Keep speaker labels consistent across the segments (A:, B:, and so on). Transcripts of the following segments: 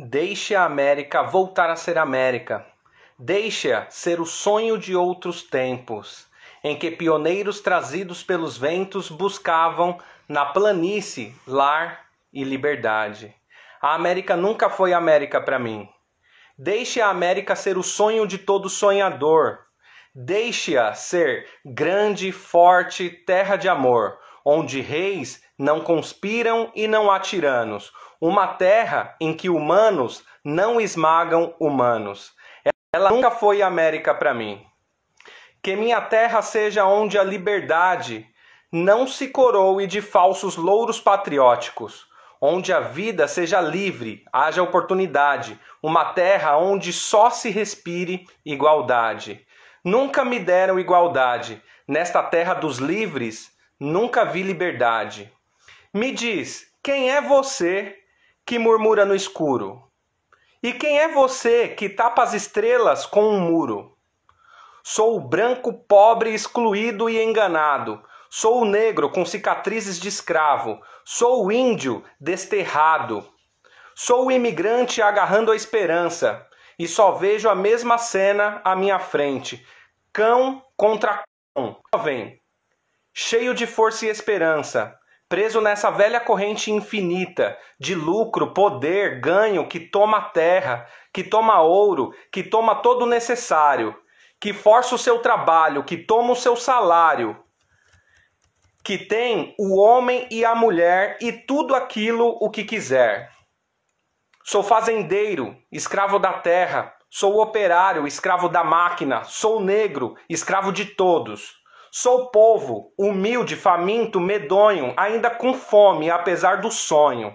A: Deixe a América voltar a ser América. Deixe-a ser o sonho de outros tempos, em que pioneiros trazidos pelos ventos buscavam na planície lar e liberdade. A América nunca foi América para mim. Deixe a América ser o sonho de todo sonhador. Deixe-a ser grande, forte, terra de amor, onde reis não conspiram e não há tiranos, uma terra em que humanos não esmagam humanos. Ela nunca foi América para mim. Que minha terra seja onde a liberdade não se coroe de falsos louros patrióticos, onde a vida seja livre, haja oportunidade, uma terra onde só se respire igualdade. Nunca me deram igualdade, nesta terra dos livres, nunca vi liberdade. Me diz, quem é você que murmura no escuro? E quem é você que tapa as estrelas com um muro? Sou o branco pobre, excluído e enganado. Sou o negro com cicatrizes de escravo. Sou o índio desterrado. Sou o imigrante agarrando a esperança. E só vejo a mesma cena à minha frente: cão contra cão. Vem, cheio de força e esperança preso nessa velha corrente infinita de lucro, poder, ganho que toma terra, que toma ouro, que toma todo o necessário, que força o seu trabalho, que toma o seu salário, que tem o homem e a mulher e tudo aquilo o que quiser. Sou fazendeiro, escravo da terra, sou operário, escravo da máquina, sou negro, escravo de todos. Sou povo, humilde, faminto, medonho, ainda com fome, apesar do sonho.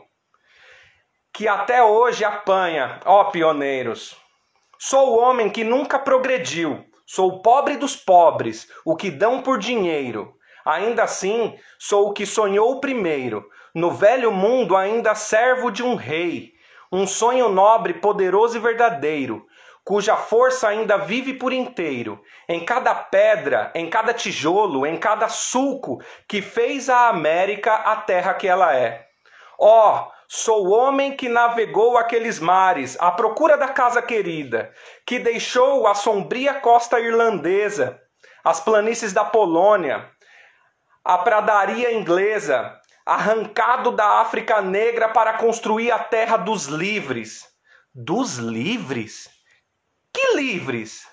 A: Que até hoje apanha, ó pioneiros. Sou o homem que nunca progrediu, sou o pobre dos pobres, o que dão por dinheiro. Ainda assim, sou o que sonhou primeiro, no velho mundo ainda servo de um rei, um sonho nobre, poderoso e verdadeiro, cuja força ainda vive por inteiro, em cada pedra, em cada tijolo, em cada sulco que fez a América a terra que ela é. Ó, oh, sou homem que navegou aqueles mares à procura da casa querida, que deixou a sombria costa irlandesa, as planícies da Polônia, a pradaria inglesa, arrancado da África Negra para construir a terra dos livres. Dos livres? Que livres?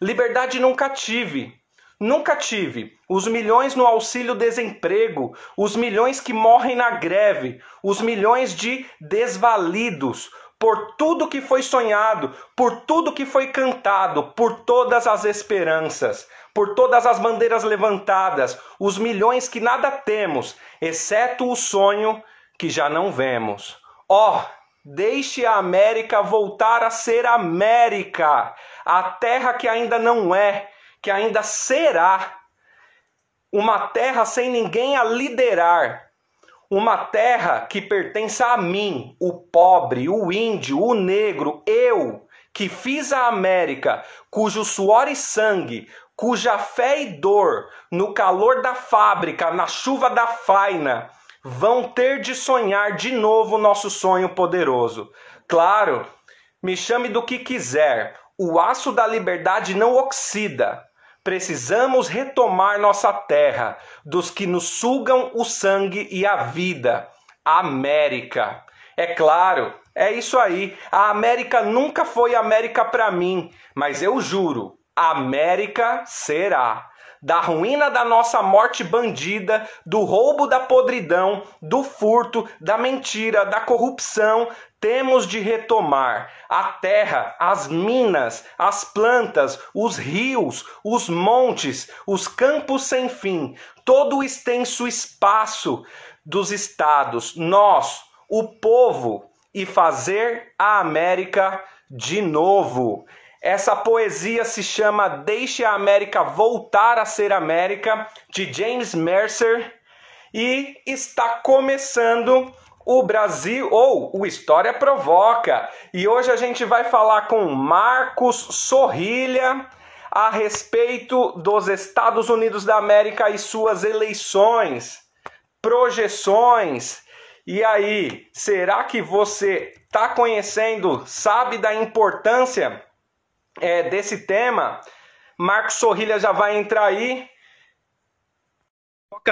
A: Liberdade nunca tive. Nunca tive. Os milhões no auxílio desemprego, os milhões que morrem na greve, os milhões de desvalidos, por tudo que foi sonhado, por tudo que foi cantado, por todas as esperanças, por todas as bandeiras levantadas, os milhões que nada temos, exceto o sonho que já não vemos. Ó, oh, Deixe a América voltar a ser América, a terra que ainda não é, que ainda será. Uma terra sem ninguém a liderar. Uma terra que pertence a mim, o pobre, o índio, o negro, eu, que fiz a América, cujo suor e sangue, cuja fé e dor, no calor da fábrica, na chuva da faina, vão ter de sonhar de novo nosso sonho poderoso. Claro, me chame do que quiser, o aço da liberdade não oxida. Precisamos retomar nossa terra dos que nos sugam o sangue e a vida. América. É claro, é isso aí. A América nunca foi América para mim, mas eu juro, América será da ruína da nossa morte bandida, do roubo da podridão, do furto, da mentira, da corrupção, temos de retomar a terra, as minas, as plantas, os rios, os montes, os campos sem fim, todo o extenso espaço dos estados, nós, o povo, e fazer a América de novo. Essa poesia se chama Deixe a América Voltar a Ser América, de James Mercer, e está começando o Brasil, ou o História Provoca. E hoje a gente vai falar com Marcos Sorrilha a respeito dos Estados Unidos da América e suas eleições, projeções E aí, será que você está conhecendo, sabe da importância é, desse tema? Marcos Sorrilha já vai entrar aí.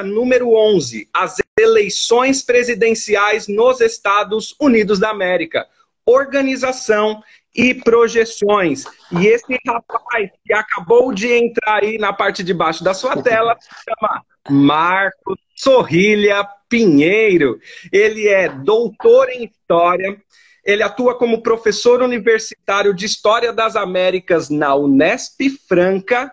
A: Número 11, as eleições presidenciais nos Estados Unidos da América. Organização e projeções. E esse rapaz que acabou de entrar aí na parte de baixo da sua tela se chama Marcos Sorrilha Pinheiro. Ele é doutor em História. Ele atua como professor universitário de História das Américas na Unesp Franca.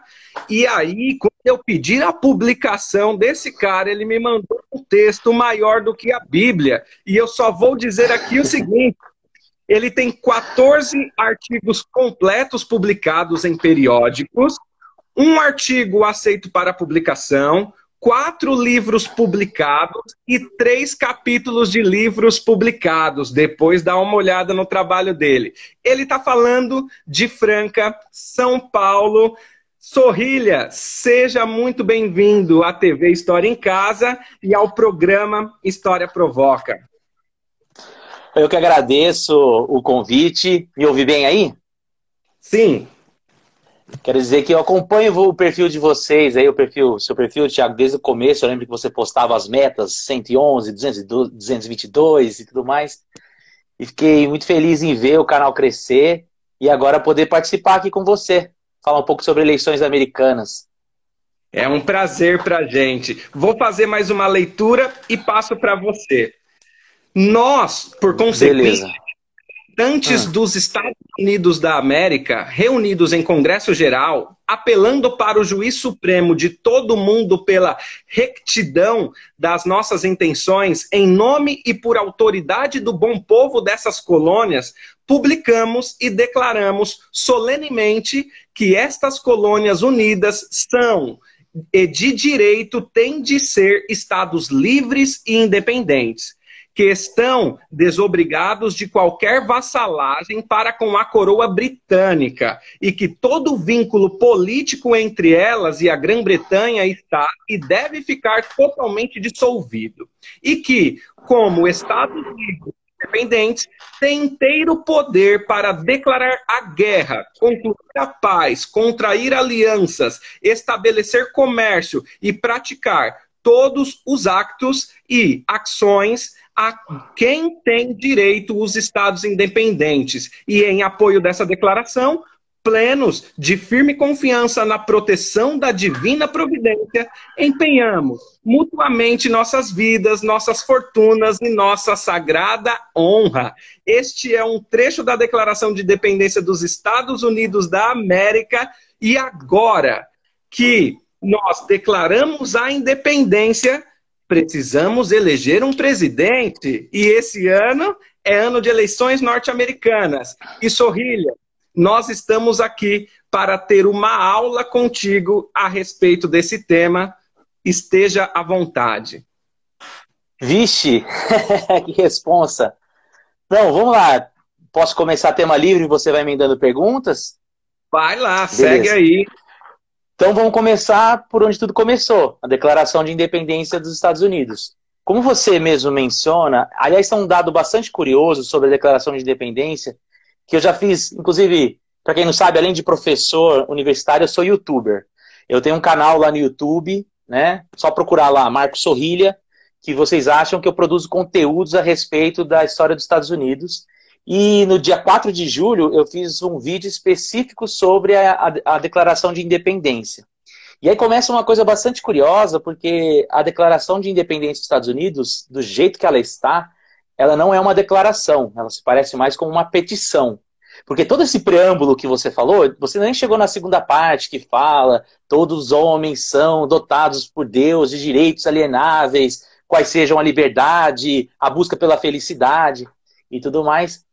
A: E aí, quando eu pedi a publicação desse cara, ele me mandou um texto maior do que a Bíblia. E eu só vou dizer aqui o seguinte: ele tem 14 artigos completos publicados em periódicos, um artigo aceito para publicação, quatro livros publicados e três capítulos de livros publicados. Depois dá uma olhada no trabalho dele. Ele está falando de Franca, São Paulo. Sorrilha, seja muito bem-vindo à TV História em Casa e ao programa História Provoca.
B: Eu que agradeço o convite. Me ouvi bem aí?
A: Sim.
B: Quero dizer que eu acompanho o perfil de vocês aí, o perfil, seu perfil, Thiago, desde o começo. Eu lembro que você postava as metas 111, 212, 222 e tudo mais. E fiquei muito feliz em ver o canal crescer e agora poder participar aqui com você, falar um pouco sobre eleições americanas.
A: É um prazer para gente. Vou fazer mais uma leitura e passo para você. Nós, por consequência, antes ah. dos Estados Unidos da América, reunidos em Congresso Geral, apelando para o juiz supremo de todo mundo pela rectidão das nossas intenções, em nome e por autoridade do bom povo dessas colônias, publicamos e declaramos solenemente que estas colônias unidas são e de direito têm de ser estados livres e independentes que estão desobrigados de qualquer vassalagem para com a coroa britânica e que todo vínculo político entre elas e a Grã-Bretanha está e deve ficar totalmente dissolvido. E que, como Estados Unidos independentes, têm inteiro poder para declarar a guerra, concluir a paz, contrair alianças, estabelecer comércio e praticar todos os actos e ações a quem tem direito os estados independentes. E em apoio dessa declaração, plenos de firme confiança na proteção da divina providência, empenhamos mutuamente nossas vidas, nossas fortunas e nossa sagrada honra. Este é um trecho da Declaração de Independência dos Estados Unidos da América e agora que nós declaramos a independência, precisamos eleger um presidente. E esse ano é ano de eleições norte-americanas. E Sorrilha, nós estamos aqui para ter uma aula contigo a respeito desse tema. Esteja à vontade.
B: Vixe, que responsa. Não, vamos lá. Posso começar tema livre e você vai me dando perguntas?
A: Vai lá, Beleza. segue aí.
B: Então vamos começar por onde tudo começou, a Declaração de Independência dos Estados Unidos. Como você mesmo menciona, aliás, tem um dado bastante curioso sobre a Declaração de Independência, que eu já fiz, inclusive, para quem não sabe, além de professor universitário, eu sou youtuber. Eu tenho um canal lá no YouTube, né? Só procurar lá, Marcos Sorrilha, que vocês acham que eu produzo conteúdos a respeito da história dos Estados Unidos. E no dia 4 de julho eu fiz um vídeo específico sobre a, a, a, Declaração de Independência. E aí começa uma coisa bastante curiosa, porque a Declaração de Independência dos Estados Unidos, do jeito que ela está, ela não é uma declaração, ela se parece mais com uma petição. Porque todo esse preâmbulo que você falou, você nem chegou na segunda parte que fala todos os homens são dotados por Deus de direitos alienáveis, quais sejam a liberdade, a busca pela felicidade e tudo mais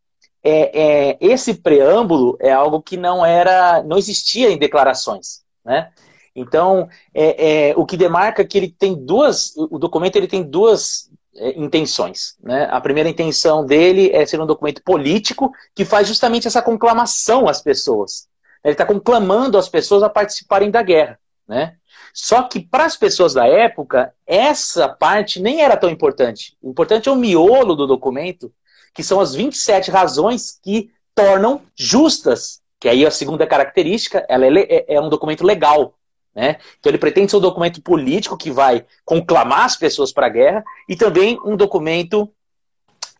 B: é, é, esse preâmbulo é algo que não era, não existia em declarações, né? Então, é, é o que demarca é que ele tem duas, o documento ele tem duas é, intenções, né? A primeira intenção dele é ser um documento político que faz justamente essa conclamação às pessoas. Ele está conclamando as pessoas a participarem da guerra. né? Só que para as pessoas da época, essa parte nem era tão importante. O importante é o miolo do documento, que são as 27 razões que tornam justas, que aí a segunda característica, ela é, é, é um documento legal. Né? Então ele pretende ser um documento político que vai conclamar as pessoas para a guerra e também um documento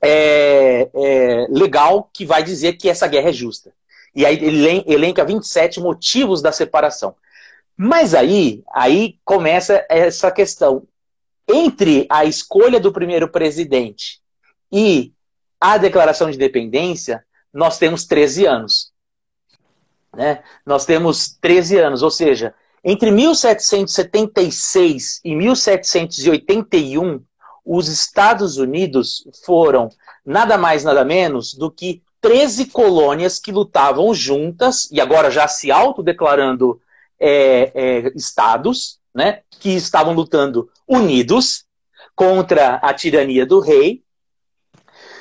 B: é, é, legal que vai dizer que essa guerra é justa. E aí ele elenca 27 motivos da separação. Mas aí, aí começa essa questão. Entre a escolha do primeiro presidente e a declaração de independência, nós temos 13 anos. Né? Nós temos 13 anos, ou seja, entre 1776 e 1781, os Estados Unidos foram nada mais, nada menos do que 13 colônias que lutavam juntas, e agora já se autodeclarando é, é, estados, né, que estavam lutando unidos contra a tirania do rei.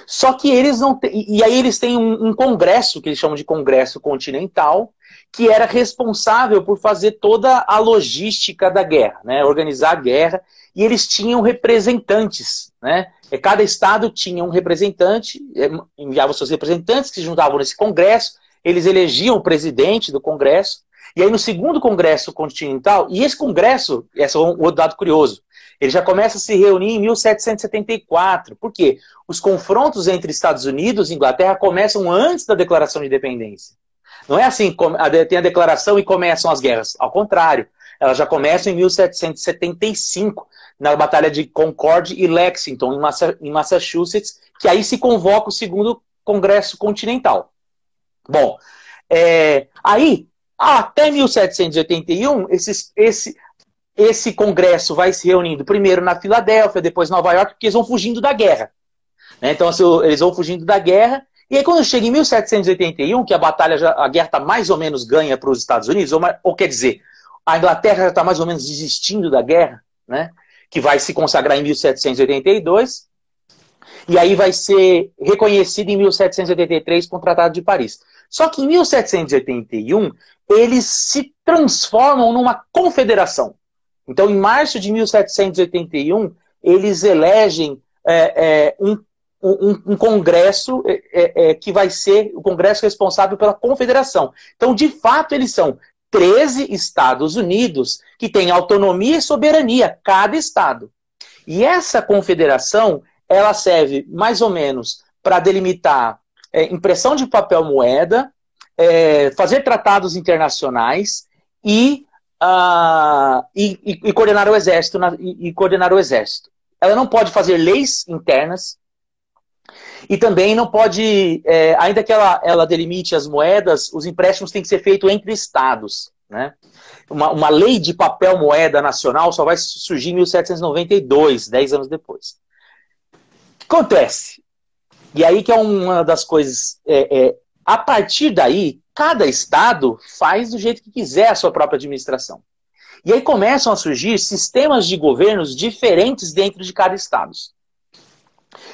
B: Só que eles não. E aí eles têm um, um congresso, que eles chamam de Congresso Continental, que era responsável por fazer toda a logística da guerra, né? organizar a guerra, e eles tinham representantes. Né? Cada estado tinha um representante, é, enviava seus representantes que se juntavam nesse congresso, eles elegiam o presidente do congresso, e aí no segundo congresso continental, e esse congresso, esse é um outro dado curioso, ele já começa a se reunir em 1774. Por quê? Os confrontos entre Estados Unidos e Inglaterra começam antes da declaração de independência. Não é assim, tem a declaração e começam as guerras. Ao contrário, elas já começam em 1775, na Batalha de Concord e Lexington, em Massachusetts, que aí se convoca o segundo Congresso Continental. Bom, é, aí, até 1781, esses, esse, esse congresso vai se reunindo primeiro na Filadélfia, depois Nova York, porque eles vão fugindo da guerra. Né? Então, assim, eles vão fugindo da guerra e aí, quando chega em 1781, que a batalha, já, a guerra está mais ou menos ganha para os Estados Unidos, ou, ou, quer dizer, a Inglaterra já está mais ou menos desistindo da guerra, né, que vai se consagrar em 1782, e aí vai ser reconhecido em 1783 com o Tratado de Paris. Só que em 1781, eles se transformam numa confederação. Então, em março de 1781, eles elegem é, é, um um, um congresso é, é, é, que vai ser o congresso responsável pela confederação. Então, de fato, eles são 13 Estados Unidos que têm autonomia e soberania, cada estado. E essa confederação, ela serve mais ou menos para delimitar é, impressão de papel moeda, é, fazer tratados internacionais e, uh, e, e, coordenar o exército na, e, e coordenar o exército. Ela não pode fazer leis internas, e também não pode, é, ainda que ela, ela delimite as moedas, os empréstimos têm que ser feitos entre estados. Né? Uma, uma lei de papel moeda nacional só vai surgir em 1792, 10 anos depois. O que acontece? E aí que é uma das coisas. É, é, a partir daí, cada estado faz do jeito que quiser a sua própria administração. E aí começam a surgir sistemas de governos diferentes dentro de cada estado.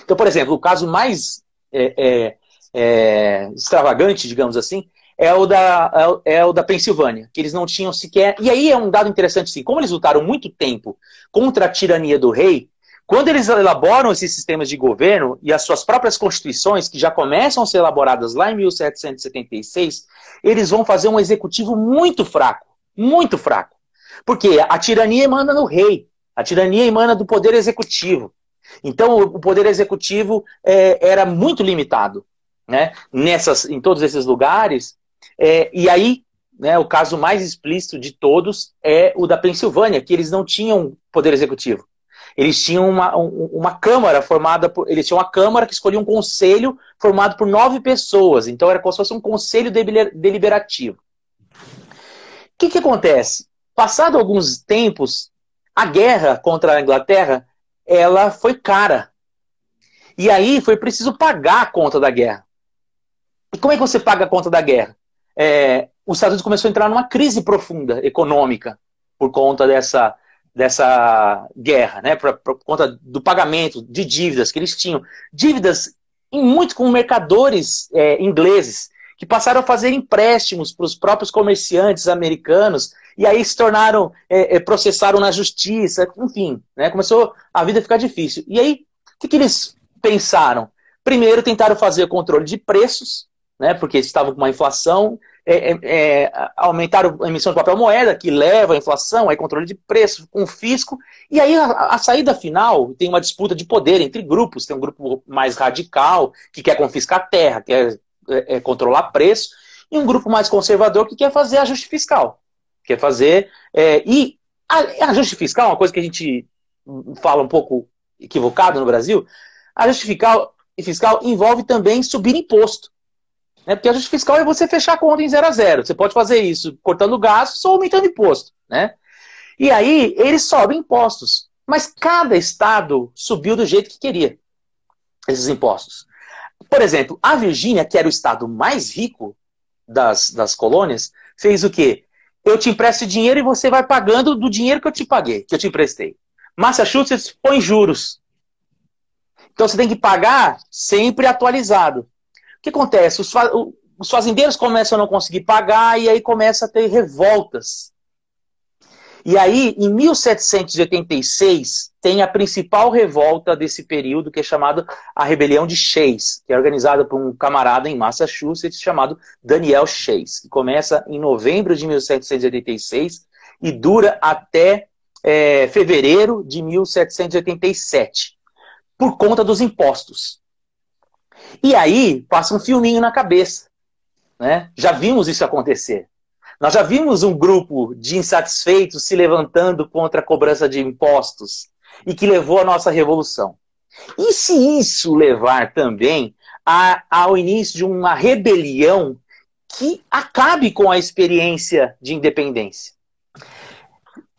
B: Então, por exemplo, o caso mais é, é, é, extravagante, digamos assim, é o, da, é, é o da Pensilvânia, que eles não tinham sequer. E aí é um dado interessante, sim. Como eles lutaram muito tempo contra a tirania do rei, quando eles elaboram esses sistemas de governo e as suas próprias constituições, que já começam a ser elaboradas lá em 1776, eles vão fazer um executivo muito fraco. Muito fraco. Porque a tirania emana no rei. A tirania emana do poder executivo. Então, o poder executivo é, era muito limitado, né? Nessas, em todos esses lugares. É, e aí, né, o caso mais explícito de todos é o da Pensilvânia, que eles não tinham poder executivo. Eles tinham uma, uma câmara formada por. Eles tinham uma câmara que escolhia um conselho formado por nove pessoas. Então era como se fosse um conselho deliberativo. O que, que acontece? Passado alguns tempos, a guerra contra a Inglaterra ela foi cara. E aí foi preciso pagar a conta da guerra. E como é que você paga a conta da guerra? É, os Estados Unidos começou a entrar numa crise profunda econômica por conta dessa, dessa guerra, né? Por, por conta do pagamento de dívidas que eles tinham. Dívidas em muito com mercadores é, ingleses que passaram a fazer empréstimos para os próprios comerciantes americanos, e aí se tornaram, é, é, processaram na justiça, enfim, né, começou a vida a ficar difícil. E aí, o que, que eles pensaram? Primeiro, tentaram fazer o controle de preços, né, porque estavam com uma inflação, é, é, é, aumentaram a emissão de papel moeda, que leva à inflação, aí controle de preço, com fisco, e aí a, a, saída final tem uma disputa de poder entre grupos, tem um grupo mais radical, que quer confiscar terra, quer é, é, controlar preço, e um grupo mais conservador que quer fazer ajuste fiscal, quer fazer, é, e a, ajuste fiscal é uma coisa que a gente fala um pouco equivocado no Brasil, ajuste fiscal, fiscal envolve também subir imposto. Né? Porque ajuste fiscal é você fechar a conta em zero a zero. Você pode fazer isso cortando gastos ou aumentando imposto. Né? E aí eles sobem impostos. Mas cada estado subiu do jeito que queria esses impostos. Por exemplo, a Virgínia, que era o estado mais rico das, das colônias, fez o quê? Eu te empresto dinheiro e você vai pagando do dinheiro que eu te paguei, que eu te emprestei. Massachusetts põe juros. Então você tem que pagar sempre atualizado. O que acontece? Os, fa os fazendeiros começam a não conseguir pagar e aí começa a ter revoltas. E aí, em 1786, tem a principal revolta desse período, que é chamada a Rebelião de Chase, que é organizada por um camarada em Massachusetts chamado Daniel Chase, que começa em novembro de 1786 e dura até é, fevereiro de 1787, por conta dos impostos. E aí passa um filminho na cabeça. Né? Já vimos isso acontecer. Nós já vimos um grupo de insatisfeitos se levantando contra a cobrança de impostos e que levou à nossa revolução. E se isso levar também a, ao início de uma rebelião que acabe com a experiência de independência?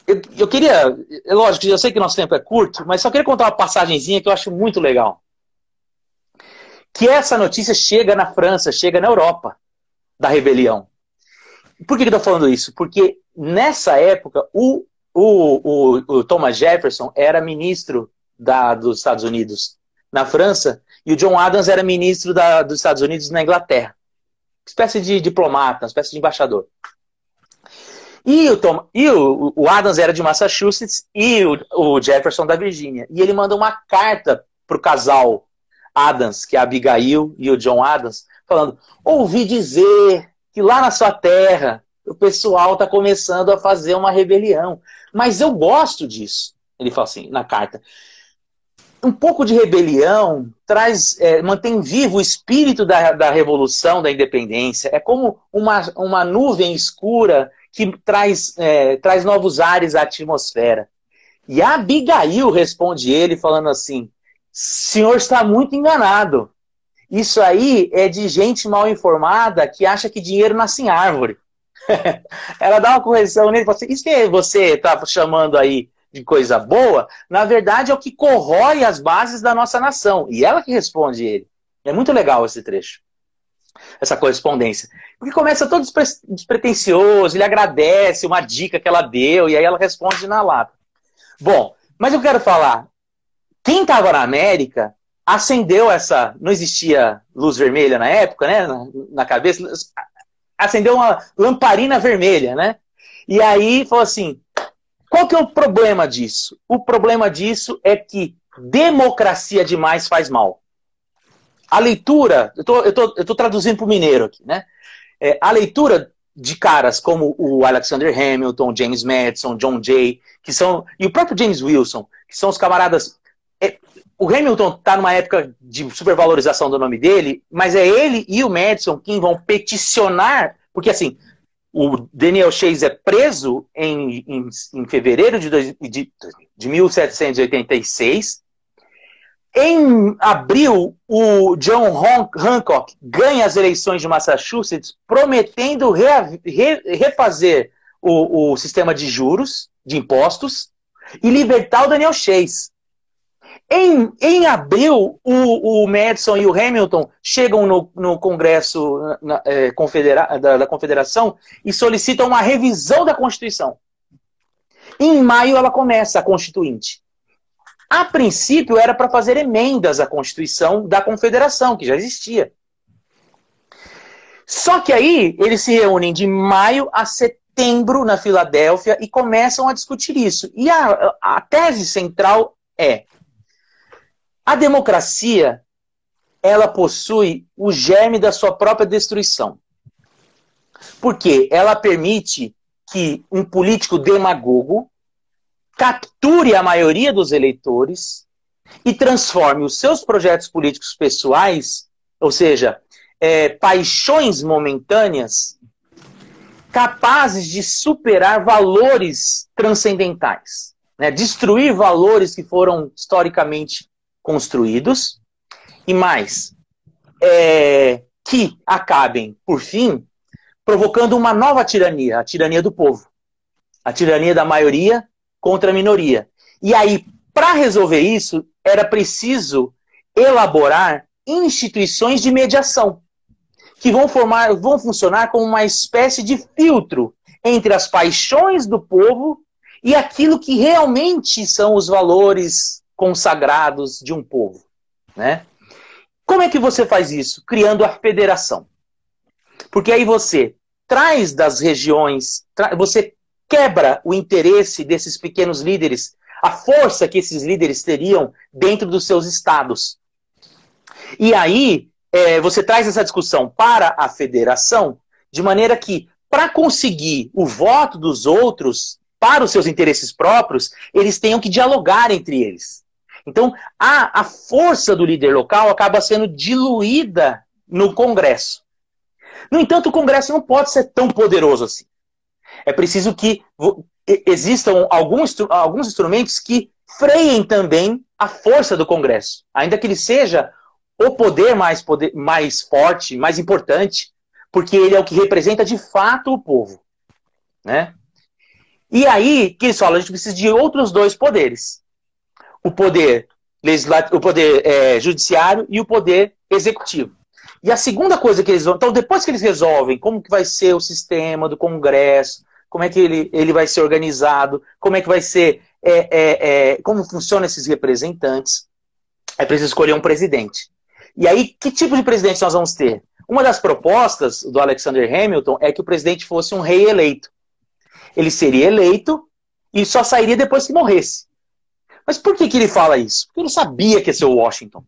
B: Eu, eu queria, é lógico, eu sei que nosso tempo é curto, mas só queria contar uma passagenzinha que eu acho muito legal que essa notícia chega na França, chega na Europa da rebelião. Por que, que eu estou falando isso? Porque nessa época o, o, o, o Thomas Jefferson era ministro da, dos Estados Unidos na França e o John Adams era ministro da, dos Estados Unidos na Inglaterra. Espécie de diplomata, espécie de embaixador. E o, Tom, e o, o Adams era de Massachusetts e o, o Jefferson da Virgínia. E ele manda uma carta para o casal Adams, que é a Abigail e o John Adams, falando: ouvi dizer que lá na sua terra o pessoal está começando a fazer uma rebelião. Mas eu gosto disso. Ele fala assim na carta. Um pouco de rebelião traz, é, mantém vivo o espírito da, da revolução, da independência. É como uma, uma nuvem escura que traz, é, traz novos ares à atmosfera. E Abigail responde ele falando assim: senhor está muito enganado. Isso aí é de gente mal informada que acha que dinheiro nasce em árvore. Ela dá uma correção nele e fala assim: Isso que você está chamando aí de coisa boa, na verdade é o que corrói as bases da nossa nação. E ela que responde ele. É muito legal esse trecho, essa correspondência. Porque começa todo despretensioso, ele agradece uma dica que ela deu, e aí ela responde na lata. Bom, mas eu quero falar, quem estava na América acendeu essa. Não existia luz vermelha na época, né? Na, na, cabeça. Acendeu uma lamparina vermelha, né? E aí falou assim: qual que é o problema disso? O problema disso é que democracia demais faz mal. A leitura, eu tô, tô, eu tô traduzindo para o mineiro aqui, né? É, a leitura de caras como o Alexander Hamilton, James Madison, John Jay, que são e o próprio James Wilson, que são os camaradas o Hamilton está numa época de supervalorização do nome dele, mas é ele e o Madison quem vão peticionar, porque assim, o Daniel Chase é preso em, em, em fevereiro de, de, de 1786. Em abril, o John Hancock ganha as eleições de Massachusetts, prometendo re, re, refazer o, o sistema de juros, de impostos, e libertar o Daniel Chase. Em, em abril, o, o Madison e o Hamilton chegam no, no Congresso na, é, confedera, da, da Confederação e solicitam uma revisão da Constituição. Em maio, ela começa a Constituinte. A princípio, era para fazer emendas à Constituição da Confederação, que já existia. Só que aí eles se reúnem de maio a setembro na Filadélfia e começam a discutir isso. E a, a tese central é: a democracia ela possui o germe da sua própria destruição. Porque ela permite que um político demagogo capture a maioria dos eleitores e transforme os seus projetos políticos pessoais, ou seja, é, paixões momentâneas, capazes de superar valores transcendentais, né? destruir valores que foram historicamente construídos e mais, é, que acabem, por fim, provocando uma nova tirania, a tirania do povo, a tirania da maioria contra a minoria. E aí, para resolver isso, era preciso elaborar instituições de mediação que vão formar, vão funcionar como uma espécie de filtro entre as paixões do povo e aquilo que realmente são os valores consagrados de um povo, né? Como é que você faz isso? Criando a federação. Porque aí você traz das regiões, você quebra o interesse desses pequenos líderes, a força que esses líderes teriam dentro dos seus estados. E aí é, você traz essa discussão para a federação, de maneira que, para conseguir o voto dos outros para os seus interesses próprios, eles tenham que dialogar entre eles. Então, a, a força do líder local acaba sendo diluída no Congresso. No entanto, o Congresso não pode ser tão poderoso assim. É preciso que existam alguns, alguns instrumentos que freiem também a força do Congresso, ainda que ele seja o poder mais, poder mais forte, mais importante, porque ele é o que representa de fato o povo. Né? E aí, que eles falam, a gente precisa de outros dois poderes o poder legislativo, o poder é, judiciário e o poder executivo. E a segunda coisa que eles vão. Então, depois que eles resolvem como que vai ser o sistema do Congresso, como é que ele, ele vai ser organizado, como é que vai ser. É, é, é, como funcionam esses representantes, é preciso escolher um presidente. E aí, que tipo de presidente nós vamos ter? Uma das propostas do Alexander Hamilton é que o presidente fosse um rei eleito. Ele seria eleito e só sairia depois que morresse. Mas por que, que ele fala isso? Porque ele sabia que ia ser o Washington.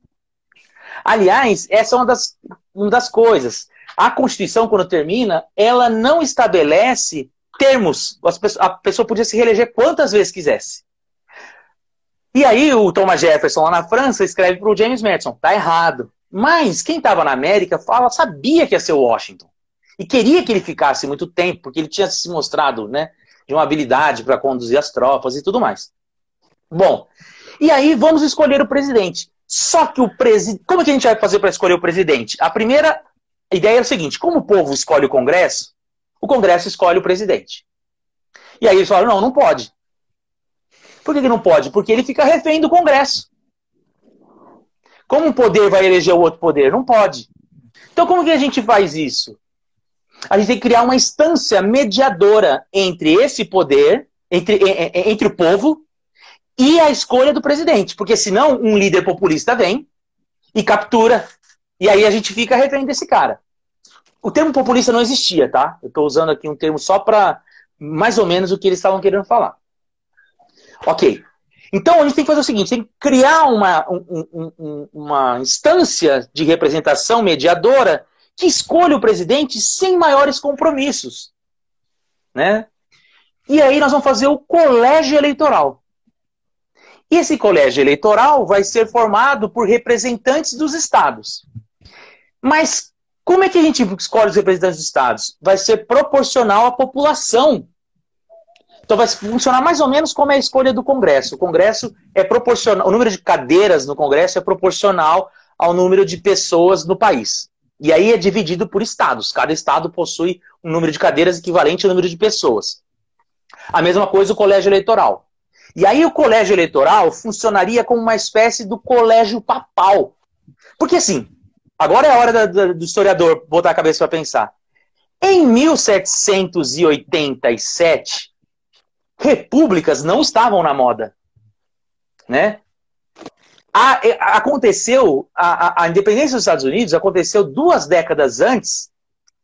B: Aliás, essa é uma das, uma das coisas. A Constituição, quando termina, ela não estabelece termos. A pessoa podia se reeleger quantas vezes quisesse. E aí o Thomas Jefferson lá na França escreve para o James Madison, tá errado. Mas quem estava na América fala, sabia que ia ser o Washington. E queria que ele ficasse muito tempo, porque ele tinha se mostrado né, de uma habilidade para conduzir as tropas e tudo mais. Bom, e aí vamos escolher o presidente. Só que o presidente. Como que a gente vai fazer para escolher o presidente? A primeira ideia é o seguinte: como o povo escolhe o Congresso, o Congresso escolhe o presidente. E aí eles falam: não, não pode. Por que, que não pode? Porque ele fica refém do Congresso. Como um poder vai eleger o outro poder? Não pode. Então, como que a gente faz isso? A gente tem que criar uma instância mediadora entre esse poder, entre, entre o povo e a escolha do presidente, porque senão um líder populista vem e captura, e aí a gente fica refém desse cara. O termo populista não existia, tá? Eu estou usando aqui um termo só para mais ou menos o que eles estavam querendo falar. Ok. Então a gente tem que fazer o seguinte: tem que criar uma, um, um, uma instância de representação mediadora que escolha o presidente sem maiores compromissos. Né? E aí nós vamos fazer o colégio eleitoral. E esse colégio eleitoral vai ser formado por representantes dos estados. Mas como é que a gente escolhe os representantes dos estados? Vai ser proporcional à população. Então vai funcionar mais ou menos como é a escolha do Congresso. O Congresso é proporcional, o número de cadeiras no Congresso é proporcional ao número de pessoas no país. E aí é dividido por estados. Cada estado possui um número de cadeiras equivalente ao número de pessoas. A mesma coisa o colégio eleitoral. E aí o colégio eleitoral funcionaria como uma espécie do colégio papal. Porque assim, agora é a hora do historiador botar a cabeça para pensar. Em 1787, repúblicas não estavam na moda. Né? A, aconteceu, a, a, independência dos Estados Unidos aconteceu duas décadas antes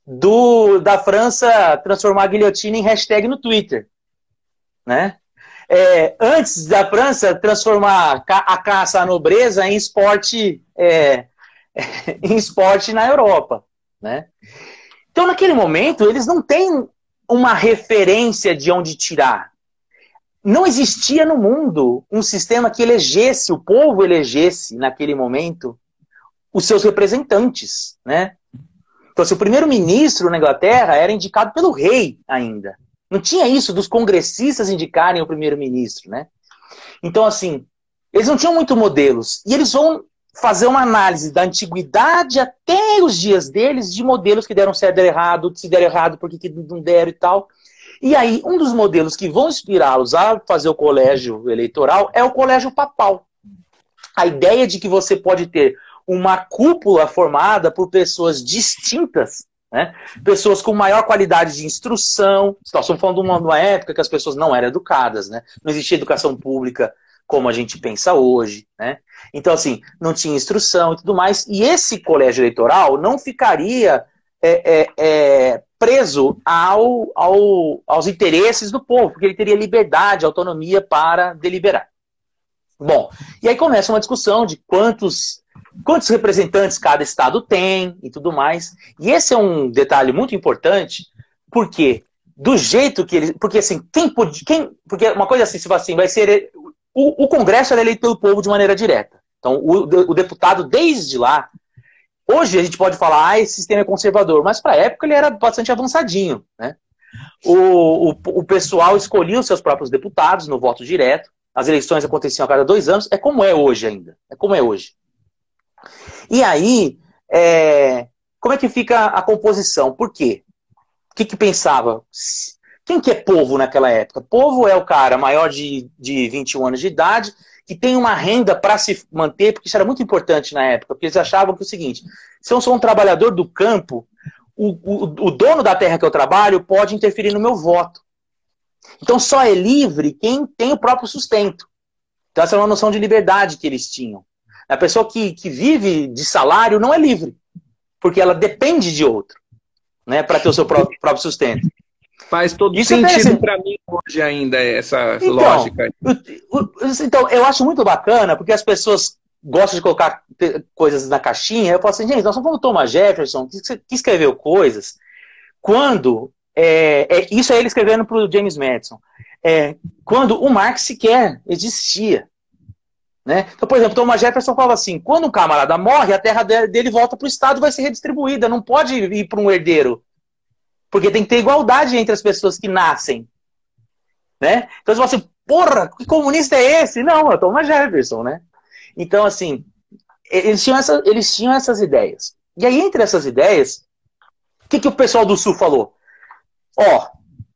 B: do, da França transformar a guilhotina em hashtag no Twitter. Né? É, antes da França transformar a caça à nobreza em esporte, é, em esporte na Europa. Né? Então, naquele momento, eles não têm uma referência de onde tirar. Não existia no mundo um sistema que elegesse, o povo elegesse, naquele momento, os seus representantes. Né? Então, se o primeiro-ministro na Inglaterra era indicado pelo rei ainda. Não tinha isso dos congressistas indicarem o primeiro-ministro, né? Então, assim, eles não tinham muito modelos. E eles vão fazer uma análise da antiguidade até os dias deles de modelos que deram certo, errado, se deram errado, porque que não deram e tal. E aí, um dos modelos que vão inspirá-los a fazer o colégio eleitoral é o colégio papal. A ideia de que você pode ter uma cúpula formada por pessoas distintas né? Pessoas com maior qualidade de instrução. Nós estamos falando de uma, uma, época que as pessoas não eram educadas, né? não existia educação pública como a gente pensa hoje. Né? Então, assim, não tinha instrução e tudo mais. E esse colégio eleitoral não ficaria é, é, é, preso ao, ao, aos interesses do povo, porque ele teria liberdade, autonomia para deliberar. Bom, e aí começa uma discussão de quantos quantos representantes cada estado tem e tudo mais. E esse é um detalhe muito importante, porque do jeito que ele. Porque assim, quem pode. Quem, porque uma coisa assim, se assim, vai ser. O, o Congresso é eleito pelo povo de maneira direta. Então, o, o deputado, desde lá. Hoje a gente pode falar, ah, esse sistema é conservador, mas para a época ele era bastante avançadinho. Né? O, o, o pessoal escolhia os seus próprios deputados no voto direto. As eleições aconteciam a cada dois anos. É como é hoje ainda. É como é hoje. E aí, é, como é que fica a composição? Por quê? O que, que pensava? Quem que é povo naquela época? Povo é o cara maior de, de 21 anos de idade, que tem uma renda para se manter, porque isso era muito importante na época, porque eles achavam que é o seguinte: se eu sou um trabalhador do campo, o, o, o dono da terra que eu trabalho pode interferir no meu voto. Então só é livre quem tem o próprio sustento. Então essa é uma noção de liberdade que eles tinham. A pessoa que, que vive de salário não é livre, porque ela depende de outro, né, para ter o seu próprio, próprio sustento.
A: Faz todo Isso é sentido para mim hoje ainda, essa então, lógica.
B: Então, eu acho muito bacana, porque as pessoas gostam de colocar coisas na caixinha. Eu falo assim, gente, nós somos como Thomas Jefferson, que escreveu coisas, quando. É, é, isso é ele escrevendo para o James Madison. É, quando o Marx sequer existia. Né? Então, por exemplo, Thomas Jefferson fala assim: quando um camarada morre, a terra dele volta para o Estado e vai ser redistribuída, não pode ir para um herdeiro. Porque tem que ter igualdade entre as pessoas que nascem. Né? Então você fala assim: porra, que comunista é esse? Não, é Thomas Jefferson. Né? Então, assim, eles tinham, essa, eles tinham essas ideias. E aí, entre essas ideias, o que, que o pessoal do Sul falou? Ó,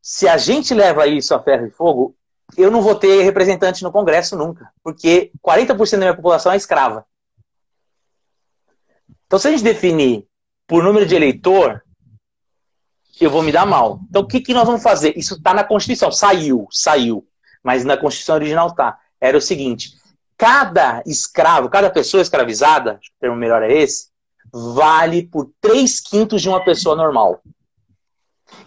B: se a gente leva isso a ferro e fogo, eu não vou ter representante no Congresso nunca, porque 40% da minha população é escrava. Então, se a gente definir por número de eleitor, eu vou me dar mal. Então, o que, que nós vamos fazer? Isso está na Constituição. Saiu, saiu. Mas na Constituição original tá. Era o seguinte: cada escravo, cada pessoa escravizada, o termo melhor é esse, vale por 3 quintos de uma pessoa normal.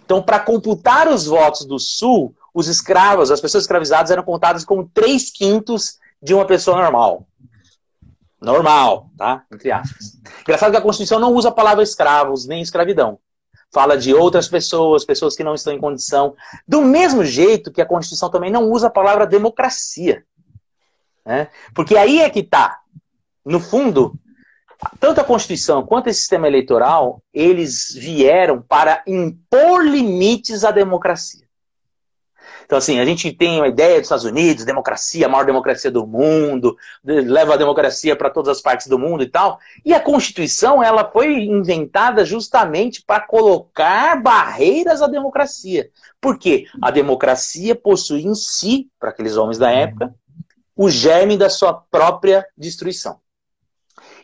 B: Então, para computar os votos do Sul, os escravos, as pessoas escravizadas eram contadas como três quintos de uma pessoa normal. Normal, tá? Entre aspas. Engraçado que a Constituição não usa a palavra escravos nem escravidão. Fala de outras pessoas, pessoas que não estão em condição. Do mesmo jeito que a Constituição também não usa a palavra democracia. Né? Porque aí é que tá. No fundo, tanto a Constituição quanto esse sistema eleitoral, eles vieram para impor limites à democracia. Então, assim, a gente tem uma ideia dos Estados Unidos, democracia, a maior democracia do mundo, leva a democracia para todas as partes do mundo e tal. E a Constituição, ela foi inventada justamente para colocar barreiras à democracia. Por quê? A democracia possui em si, para aqueles homens da época, o germe da sua própria destruição.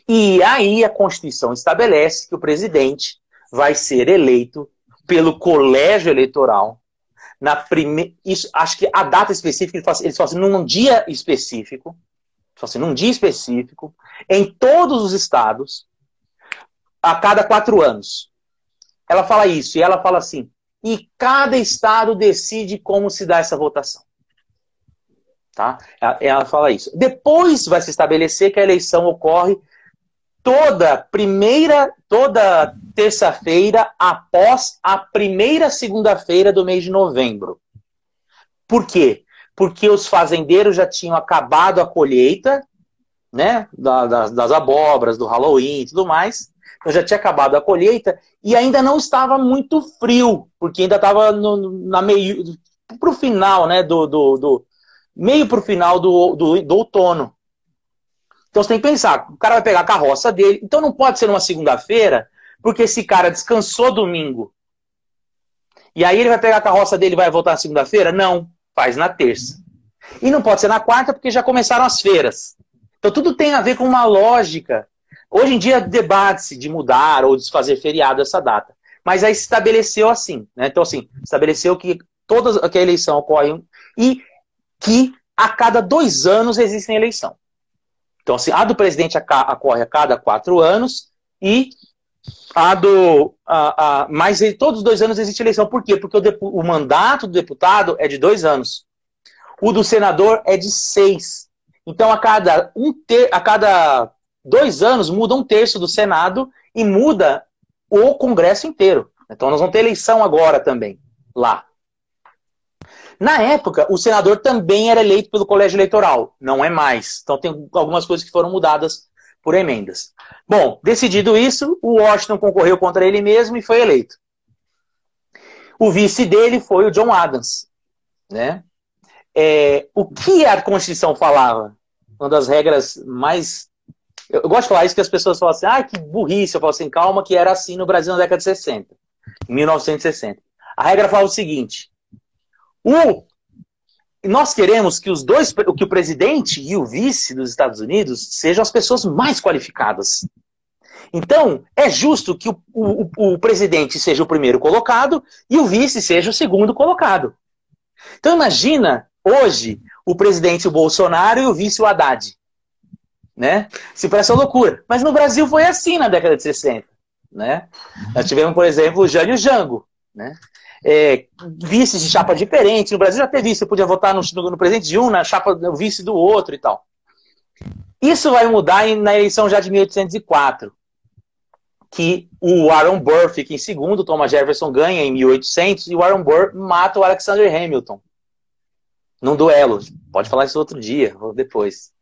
B: E aí a Constituição estabelece que o presidente vai ser eleito pelo colégio eleitoral na primeira. Acho que a data específica, eles falam, assim, assim, num dia específico, assim, num dia específico, em todos os estados, a cada quatro anos. ela fala isso, e ela fala assim: e cada estado decide como se dá essa votação. Tá? Ela fala isso. Depois vai se estabelecer que a eleição ocorre toda primeira, toda terça-feira após a primeira segunda-feira do mês de novembro. Por quê? Porque os fazendeiros já tinham acabado a colheita, né, das, das abóboras, do Halloween e tudo mais. Então já tinha acabado a colheita e ainda não estava muito frio, porque ainda estava na meio para o final, né, do, do, do meio final do, do, do outono. Então você tem que pensar, o cara vai pegar a carroça dele, então não pode ser numa segunda-feira, porque esse cara descansou domingo. E aí ele vai pegar a carroça dele e vai voltar na segunda-feira? Não, faz na terça. E não pode ser na quarta, porque já começaram as feiras. Então tudo tem a ver com uma lógica. Hoje em dia debate-se de mudar ou desfazer feriado essa data. Mas aí se estabeleceu assim. Né? Então, assim, estabeleceu que toda que a eleição ocorre e que a cada dois anos existe eleição. Então, assim, a do presidente ocorre a cada quatro anos e a do. A, a, mas todos os dois anos existe eleição. Por quê? Porque o, o mandato do deputado é de dois anos. O do senador é de seis. Então, a cada, um ter, a cada dois anos, muda um terço do Senado e muda o Congresso inteiro. Então, nós vamos ter eleição agora também, lá. Na época, o senador também era eleito pelo colégio eleitoral, não é mais. Então tem algumas coisas que foram mudadas por emendas. Bom, decidido isso, o Washington concorreu contra ele mesmo e foi eleito. O vice dele foi o John Adams. Né? É, o que a Constituição falava? Uma das regras mais. Eu gosto de falar isso que as pessoas falam assim, ah, que burrice. Eu falo assim, calma, que era assim no Brasil na década de 60, em 1960. A regra falava o seguinte: o, nós queremos que os dois, que o presidente e o vice dos Estados Unidos sejam as pessoas mais qualificadas. Então, é justo que o, o, o presidente seja o primeiro colocado e o vice seja o segundo colocado. Então, imagina hoje o presidente Bolsonaro e o vice o Haddad. Né? Se parece uma loucura. Mas no Brasil foi assim na década de 60. Né? Nós tivemos, por exemplo, o Jânio Jango. Né? É, vices de chapa diferentes. No Brasil já teve vice, você podia votar no, no presidente de um, na chapa do vice do outro e tal. Isso vai mudar na eleição já de 1804, que o Warren Burr fica em segundo, Thomas Jefferson ganha em 1800 e o Warren Burr mata o Alexander Hamilton num duelo. Pode falar isso outro dia ou depois.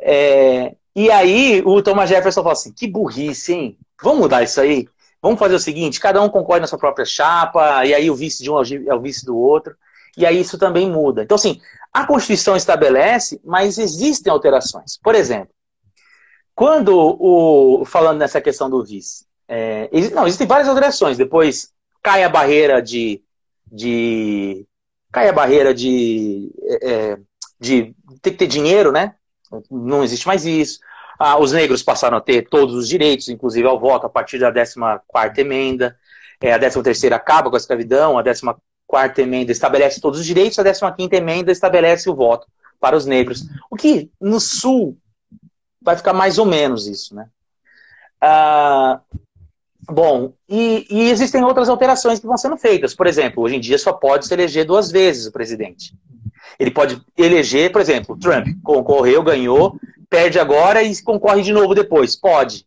B: É, e aí o Thomas Jefferson fala assim: que burrice, hein? Vamos mudar isso aí? Vamos fazer o seguinte: cada um concorre na sua própria chapa, e aí o vice de um é o vice do outro, e aí isso também muda. Então, assim, a Constituição estabelece, mas existem alterações. Por exemplo, quando o. Falando nessa questão do vice, é, não, existem várias alterações. Depois cai a barreira de. de cai a barreira de, é, é de ter que ter dinheiro, né? Não existe mais isso. Ah, os negros passaram a ter todos os direitos, inclusive ao voto, a partir da 14 emenda. É, a 13 acaba com a escravidão, a 14 emenda estabelece todos os direitos, a 15 emenda estabelece o voto para os negros. O que no Sul vai ficar mais ou menos isso, né? Ah, bom, e, e, existem outras alterações que vão sendo feitas. Por exemplo, hoje em dia só pode se eleger duas vezes o presidente. Ele pode eleger, por exemplo, Trump concorreu, ganhou, perde agora e concorre de novo depois. Pode.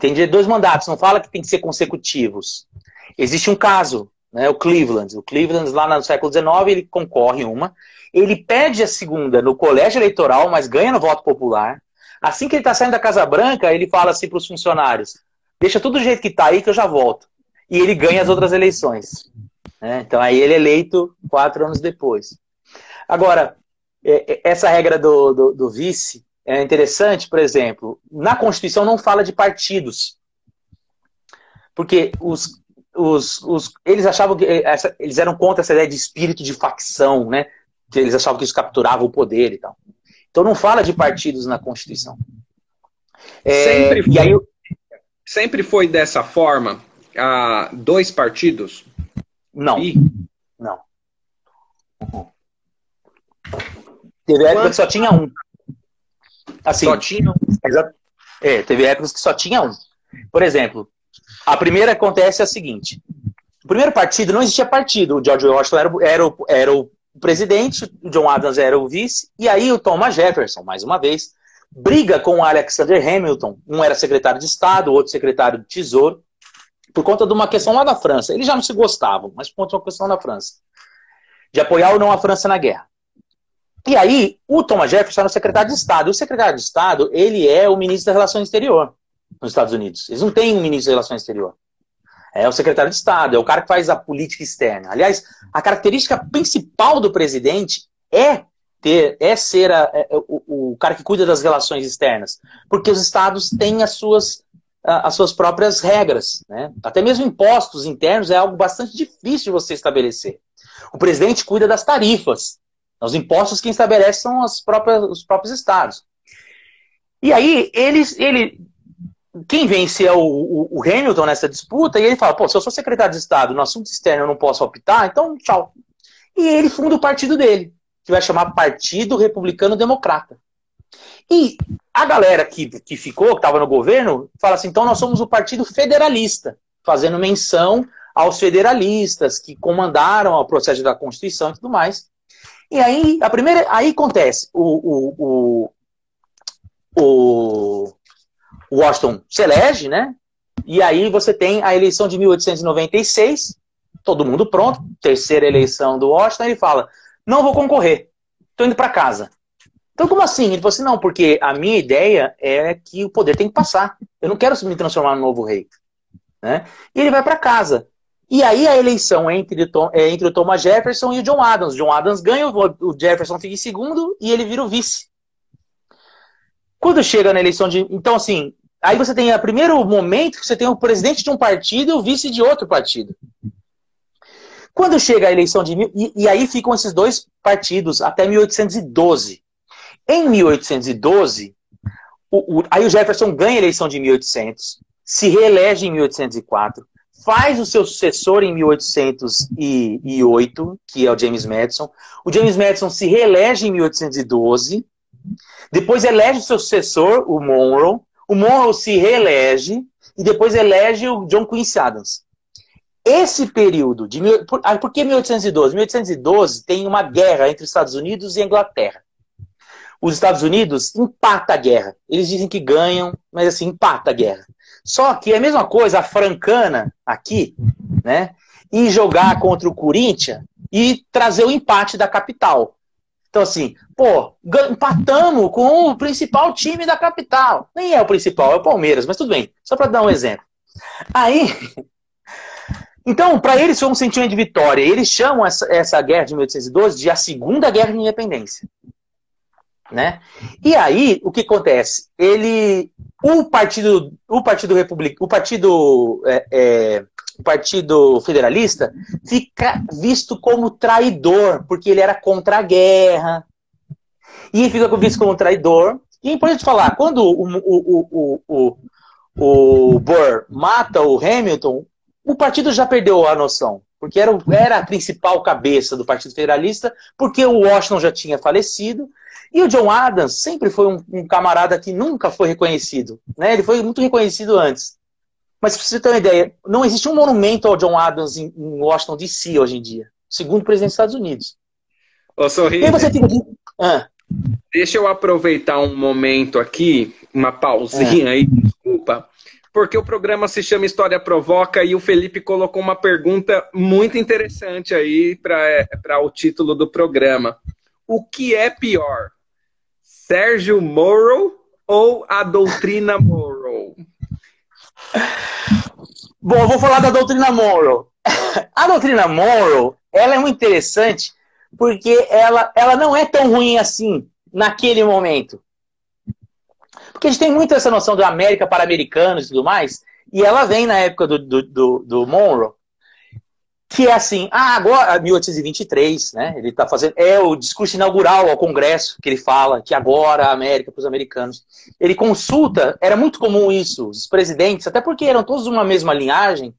B: Tem dois mandatos, não fala que tem que ser consecutivos. Existe um caso, né, o Cleveland. O Cleveland, lá no século XIX, ele concorre uma. Ele perde a segunda no colégio eleitoral, mas ganha no voto popular. Assim que ele está saindo da Casa Branca, ele fala assim para os funcionários: deixa tudo do jeito que está aí que eu já volto. E ele ganha as outras eleições. Né? Então aí ele é eleito quatro anos depois. Agora, essa regra do, do, do vice é interessante, por exemplo, na Constituição não fala de partidos. Porque os, os, os, eles achavam que eh, essa, eles eram contra essa ideia de espírito de facção, né? Que eles achavam que isso capturava o poder e tal. Então não fala de partidos na Constituição.
A: É, sempre, foi, aí, sempre foi dessa forma? Ah, dois partidos?
B: Não. E... Não. Uhum. Teve época que só tinha um. Assim, só tinha um. É, teve épocas que só tinha um. Por exemplo, A primeira acontece é a seguinte: o primeiro partido não existia partido. O George Washington era, era, o, era o presidente, o John Adams era o vice, e aí o Thomas Jefferson, mais uma vez, briga com o Alexander Hamilton. Um era secretário de Estado, o outro secretário de Tesouro, por conta de uma questão lá da França. Eles já não se gostavam, mas por conta de uma questão da França. De apoiar ou não a França na guerra. E aí, o Thomas Jefferson era o secretário de Estado. E o secretário de Estado, ele é o ministro das Relações Exteriores nos Estados Unidos. Eles não têm um ministro das Relações Exteriores. É o secretário de Estado, é o cara que faz a política externa. Aliás, a característica principal do presidente é ter, é ser a, é, o, o, cara que cuida das relações externas, porque os estados têm as suas, as suas próprias regras. Né? Até mesmo impostos internos é algo bastante difícil de você estabelecer. O presidente cuida das tarifas. Os impostos que estabelece são as próprias, os próprios estados. E aí, ele, ele quem vence é o, o, o, Hamilton nessa disputa, e ele fala, pô, se eu sou secretário de Estado no assunto externo eu não posso optar, então tchau. E ele funda o partido dele, que vai chamar Partido Republicano Democrata. E a galera que, que ficou, que estava no governo, fala assim, então nós somos o Partido Federalista, fazendo menção aos federalistas que comandaram o processo da Constituição e tudo mais. E aí, a primeira, aí acontece, o, o, o, o Washington se elege, né? E aí você tem a eleição de 1896, todo mundo pronto, terceira eleição do Washington, ele fala: não vou concorrer, estou indo para casa. Então, como assim? Ele falou assim: não, porque a minha ideia é que o poder tem que passar. Eu não quero me transformar no novo rei. Né? E ele vai para casa. E aí a eleição entre, é entre o Thomas Jefferson e o John Adams. O John Adams ganha, o Jefferson fica em segundo e ele vira o vice. Quando chega na eleição de. Então, assim, aí você tem o primeiro momento que você tem o presidente de um partido e o vice de outro partido. Quando chega a eleição de. E, e aí ficam esses dois partidos até 1812. Em 1812, o, o, aí o Jefferson ganha a eleição de 1800, se reelege em 1804, faz o seu sucessor em 1808, que é o James Madison. O James Madison se reelege em 1812 depois elege o seu sucessor, o Monroe. O Monroe se reelege e depois elege o John Quincy Adams. Esse período de. Por, ah, por que 1812? 1812 tem uma guerra entre Estados Unidos e Inglaterra. Os Estados Unidos empata a guerra. Eles dizem que ganham, mas assim, empata a guerra. Só que é a mesma coisa a francana aqui, né? E jogar contra o Corinthians e trazer o empate da capital. Então, assim, pô, empatamos com o principal time da capital. Nem é o principal, é o Palmeiras, mas tudo bem, só para dar um exemplo. Aí. Então, para eles foi um sentimento de vitória. Eles chamam essa, essa guerra de 1812 de a Segunda Guerra de Independência. Né? E aí, o que acontece? Ele, o partido, o partido republicano, o partido é, é, o Partido Federalista fica visto como traidor, porque ele era contra a guerra. E fica visto como traidor. E é importante falar, quando o, o, o, o, o Burr mata o Hamilton, o partido já perdeu a noção. Porque era, era a principal cabeça do Partido Federalista, porque o Washington já tinha falecido. E o John Adams sempre foi um, um camarada que nunca foi reconhecido. Né? Ele foi muito reconhecido antes. Mas pra você ter uma ideia, não existe um monumento ao John Adams em, Washington DC hoje em dia. Segundo presidente dos Estados Unidos.
A: Ô, Sorriso. você fica aqui. Ah. Deixa eu aproveitar um momento aqui, uma pausinha é. aí, desculpa, porque o programa se chama História Provoca e o Felipe colocou uma pergunta muito interessante aí para o título do programa. O que é pior? Sérgio Moro ou a doutrina Moro?
B: Bom, vou falar da doutrina Monroe. A doutrina Monroe, ela é muito interessante porque ela, ela não é tão ruim assim naquele momento. Porque a gente tem muito essa noção da América para americanos e tudo mais, e ela vem na época do, do, do, do Monroe, que é assim, ah, agora, 1823, né? Ele está fazendo, é o discurso inaugural ao Congresso que ele fala que agora a América para os americanos. Ele consulta, era muito comum isso, os presidentes, até porque eram todos uma mesma linhagem,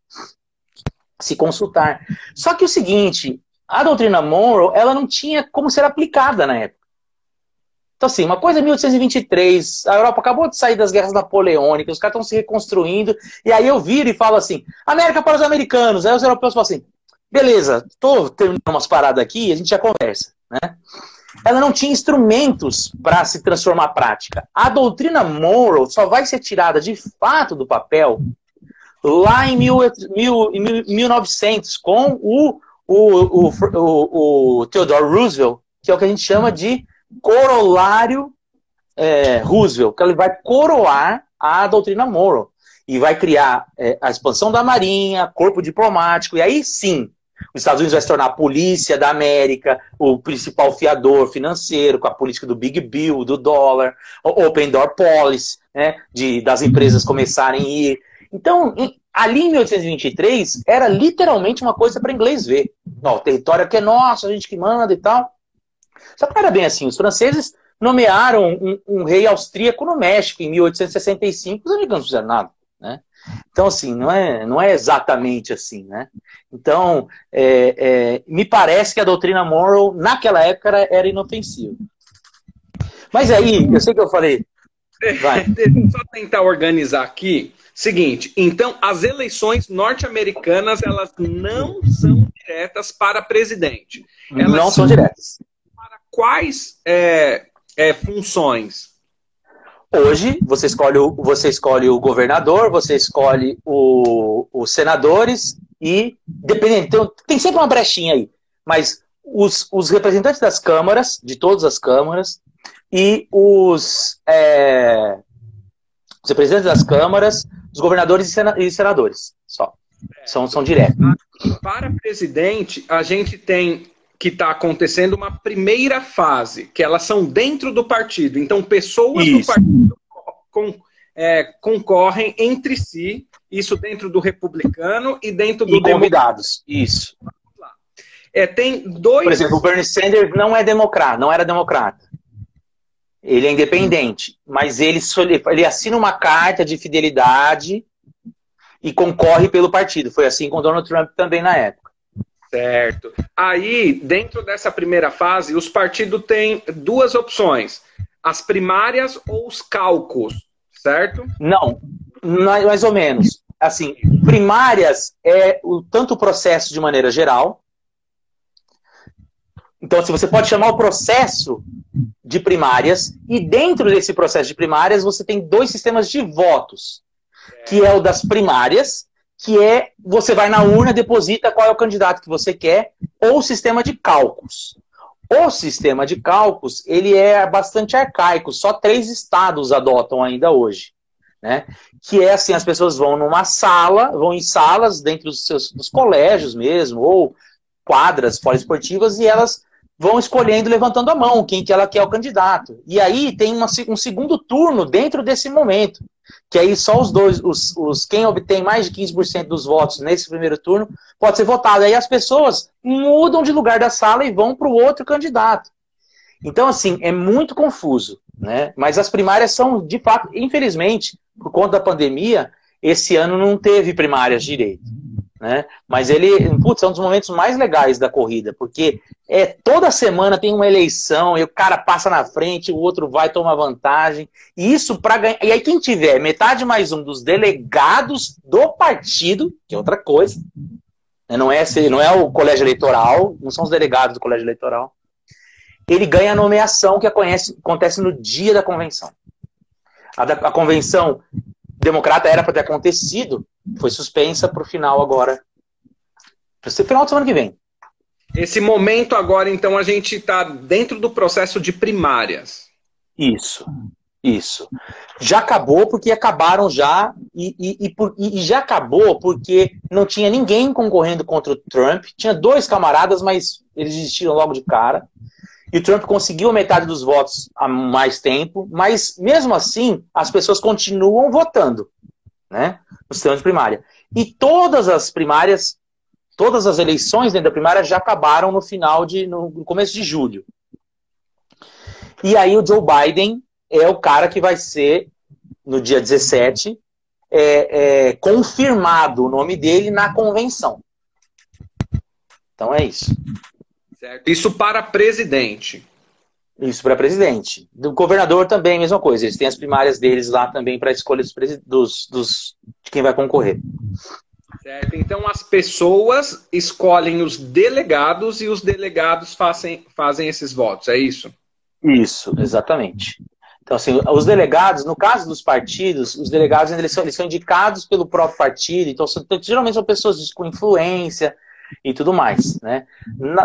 B: se consultar. Só que o seguinte, a doutrina Monroe, ela não tinha como ser aplicada na época. Então, assim, uma coisa é 1823, a Europa acabou de sair das guerras napoleônicas, os caras estão se reconstruindo, e aí eu viro e falo assim, América para os americanos. Aí os europeus falam assim, beleza, estou terminando umas paradas aqui, a gente já conversa, né? Ela não tinha instrumentos para se transformar prática. A doutrina Monroe só vai ser tirada de fato do papel lá em, mil, mil, em 1900, com o, o, o, o, o Theodore Roosevelt, que é o que a gente chama de corolário é, Roosevelt, que ele vai coroar a doutrina Monroe e vai criar é, a expansão da marinha, corpo diplomático, e aí sim, os Estados Unidos vai se tornar a polícia da América, o principal fiador financeiro, com a política do Big Bill, do dólar, Open Door Policy, né, de, das empresas começarem a ir. Então, ali em 1823, era literalmente uma coisa para inglês ver. Ó, o território aqui é nosso, a gente que manda e tal. Só que era bem assim, os franceses nomearam um, um rei austríaco no México em 1865, os americanos não fizeram nada? Então, assim, não é, não é exatamente assim, né? Então, é, é, me parece que a doutrina Monroe, naquela época, era, era inofensiva. Mas aí, eu sei que eu falei...
A: Vai. Deixa eu só tentar organizar aqui. Seguinte, então, as eleições norte-americanas, elas não são diretas para presidente. Elas
B: não são diretas
A: quais é, é, funções?
B: Hoje, você escolhe, o, você escolhe o governador, você escolhe o, os senadores e, dependendo, então, tem sempre uma brechinha aí, mas os, os representantes das câmaras, de todas as câmaras, e os, é, os representantes das câmaras, os governadores e senadores, só. São, são diretos.
A: Para presidente, a gente tem que está acontecendo uma primeira fase, que elas são dentro do partido. Então, pessoas isso. do partido com, é, concorrem entre si, isso dentro do republicano e dentro do.
B: E convidados, isso.
A: É, tem dois.
B: Por exemplo, o Bernie Sanders não é democrata, não era democrata. Ele é independente, mas ele, ele assina uma carta de fidelidade e concorre pelo partido. Foi assim com Donald Trump também na época.
A: Certo. Aí, dentro dessa primeira fase, os partidos têm duas opções: as primárias ou os cálculos, certo?
B: Não, mais ou menos. Assim, primárias é o, tanto o processo de maneira geral. Então, se assim, você pode chamar o processo de primárias, e dentro desse processo de primárias você tem dois sistemas de votos, que é o das primárias, que é você vai na urna, deposita qual é o candidato que você quer, ou o sistema de cálculos. O sistema de cálculos, ele é bastante arcaico, só três estados adotam ainda hoje. Né? Que é assim, as pessoas vão numa sala, vão em salas dentro dos seus dos colégios mesmo, ou quadras poliesportivas, e elas vão escolhendo, levantando a mão, quem que ela quer o candidato. E aí tem uma, um segundo turno dentro desse momento, que aí só os dois, os, os, quem obtém mais de 15% dos votos nesse primeiro turno pode ser votado. Aí as pessoas mudam de lugar da sala e vão para o outro candidato. Então, assim, é muito confuso, né? Mas as primárias são, de fato, infelizmente, por conta da pandemia, esse ano não teve primárias direito. Né? Mas ele, putz, é um dos momentos mais legais da corrida, porque é toda semana tem uma eleição e o cara passa na frente, o outro vai tomar vantagem. E isso para ganhar. E aí quem tiver metade mais um dos delegados do partido, que é outra coisa, né? não é não é o colégio eleitoral, não são os delegados do colégio eleitoral. Ele ganha a nomeação que acontece no dia da convenção. A, convenção democrata era para ter acontecido foi suspensa para o final agora. Para ser final de semana que vem.
A: Esse momento agora, então, a gente está dentro do processo de primárias.
B: Isso, isso. Já acabou porque acabaram já, e, e, e, e, já acabou porque não tinha ninguém concorrendo contra o Trump. Tinha dois camaradas, mas eles desistiram logo de cara. E o Trump conseguiu metade dos votos há mais tempo, mas mesmo assim as pessoas continuam votando né? No sistema de primária. E todas as primárias, todas as eleições dentro da primária já acabaram no final de, no começo de julho. E aí o Joe Biden é o cara que vai ser, no dia 17, é, é, confirmado o nome dele na convenção. Então é isso.
A: Certo. Isso para presidente.
B: Isso para presidente. Do governador também, mesma coisa. Eles têm as primárias deles lá também para escolha dos, dos, dos, de quem vai concorrer.
A: Certo. Então as pessoas escolhem os delegados e os delegados fazem, fazem esses votos, é isso?
B: Isso, exatamente. Então, assim, os delegados, no caso dos partidos, os delegados eles são, eles são indicados pelo próprio partido, então são, geralmente são pessoas com influência e tudo mais. Né?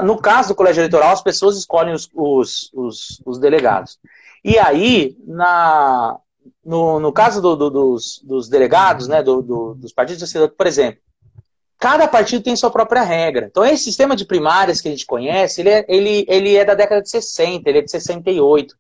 B: no caso do colégio eleitoral, as pessoas escolhem os, os, os, os delegados. E aí, na, no, no caso do, do, dos, dos delegados, né, do, dos partidos, por exemplo, cada partido tem sua própria regra. Então, esse sistema de primárias que a gente conhece, ele é, ele, ele é da década de 60, ele é de 68.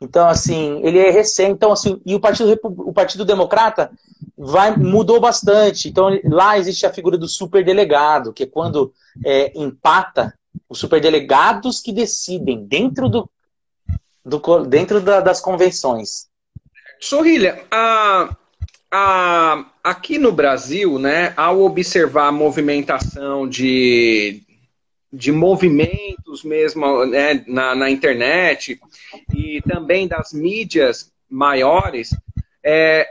B: Então, assim, ele é recente. Então, assim, e o Partido, o Partido Democrata vai, mudou bastante. Então, lá existe a figura do superdelegado, que é quando é, empata os superdelegados que decidem dentro, do, do dentro da, das convenções.
A: Sorrilha, a, a, aqui no Brasil, né, ao observar a movimentação de, de movimentos mesmo né, na, na internet e também das mídias maiores, é,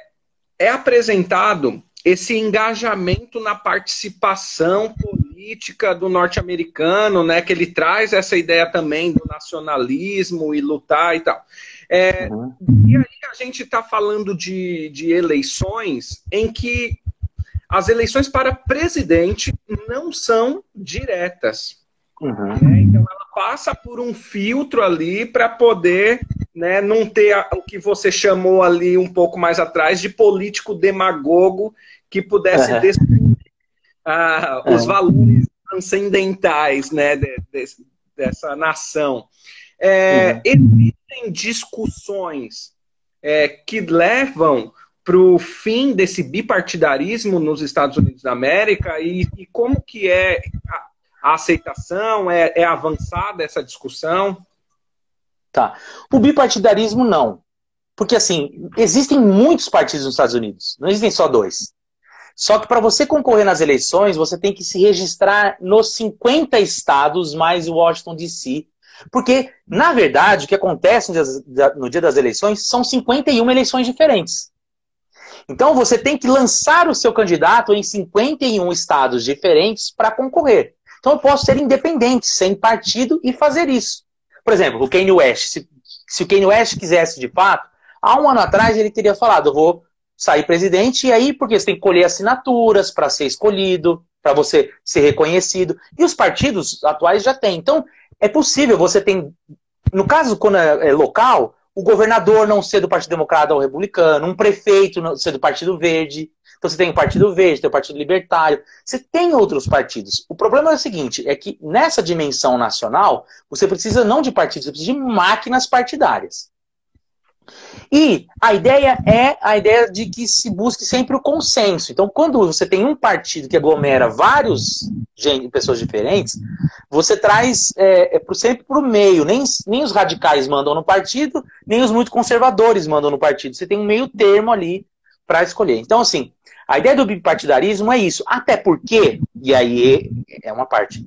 A: é apresentado esse engajamento na participação política do norte-americano, né, que ele traz essa ideia também do nacionalismo e lutar e tal. É, uhum. E aí a gente está falando de, de eleições em que as eleições para presidente não são diretas. Uhum. Né? Então ela passa por um filtro ali para poder né, não ter a, o que você chamou ali um pouco mais atrás de político demagogo que pudesse uhum. destruir ah, os uhum. valores transcendentais né, de, de, dessa nação. É, uhum. Existem discussões é, que levam para o fim desse bipartidarismo nos Estados Unidos da América e, e como que é a aceitação? É, é avançada essa discussão?
B: Tá. O bipartidarismo não. Porque, assim, existem muitos partidos nos Estados Unidos. Não existem só dois. Só que para você concorrer nas eleições, você tem que se registrar nos 50 estados mais Washington DC. Porque, na verdade, o que acontece no dia das eleições são 51 eleições diferentes. Então você tem que lançar o seu candidato em 51 estados diferentes para concorrer. Então eu posso ser independente, sem partido e fazer isso. Por exemplo, o Kanye West. Se, se o Kanye West quisesse de fato, há um ano atrás ele teria falado: eu vou sair presidente, e aí, porque você tem que colher assinaturas para ser escolhido, para você ser reconhecido. E os partidos atuais já têm. Então, é possível, você tem. No caso, quando é, é local, o governador não ser do Partido Democrata ou Republicano, um prefeito não ser do Partido Verde. Então você tem o Partido Verde, tem o Partido Libertário, você tem outros partidos. O problema é o seguinte, é que nessa dimensão nacional, você precisa não de partidos, você precisa de máquinas partidárias. E a ideia é a ideia de que se busque sempre o consenso. Então, quando você tem um partido que aglomera vários pessoas diferentes, você traz é, é sempre para o meio. Nem, nem os radicais mandam no partido, nem os muito conservadores mandam no partido. Você tem um meio termo ali para escolher. Então, assim, a ideia do bipartidarismo é isso. Até porque, e aí é uma parte,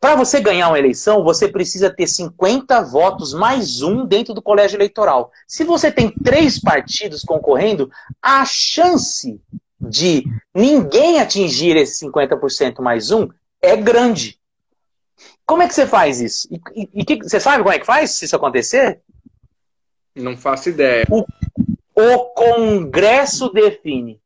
B: para você ganhar uma eleição, você precisa ter 50 votos mais um dentro do colégio eleitoral. Se você tem três partidos concorrendo, a chance de ninguém atingir esse 50% mais um é grande. Como é que você faz isso? E, e, e que, você sabe como é que faz se isso acontecer?
A: Não faço ideia.
B: O o Congresso define.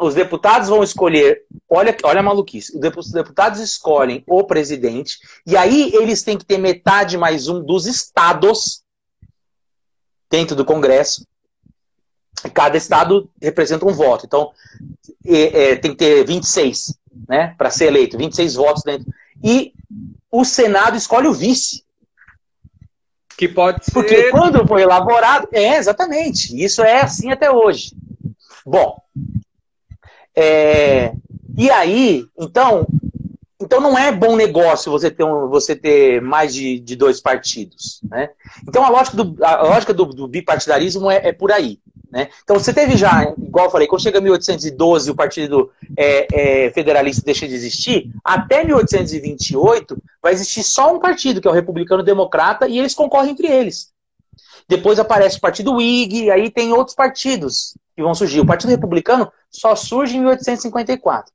B: Os deputados vão escolher. Olha, olha a maluquice. Os deputados escolhem o presidente. E aí eles têm que ter metade mais um dos estados dentro do Congresso. Cada estado representa um voto. Então, é, é, tem que ter 26, né? Para ser eleito. 26 votos dentro. E o Senado escolhe o vice.
A: Que pode ser.
B: Porque quando foi elaborado. É, exatamente. Isso é assim até hoje. Bom. É, e aí, então. Então não é bom negócio você ter, um, você ter mais de, de dois partidos. Né? Então a lógica do, a lógica do, do bipartidarismo é, é por aí. Né? Então você teve já, igual eu falei, quando chega 1812 o Partido é, é, Federalista deixa de existir, até 1828 vai existir só um partido, que é o Republicano Democrata, e eles concorrem entre eles. Depois aparece o Partido Whig, aí tem outros partidos que vão surgir. O Partido Republicano só surge em 1854.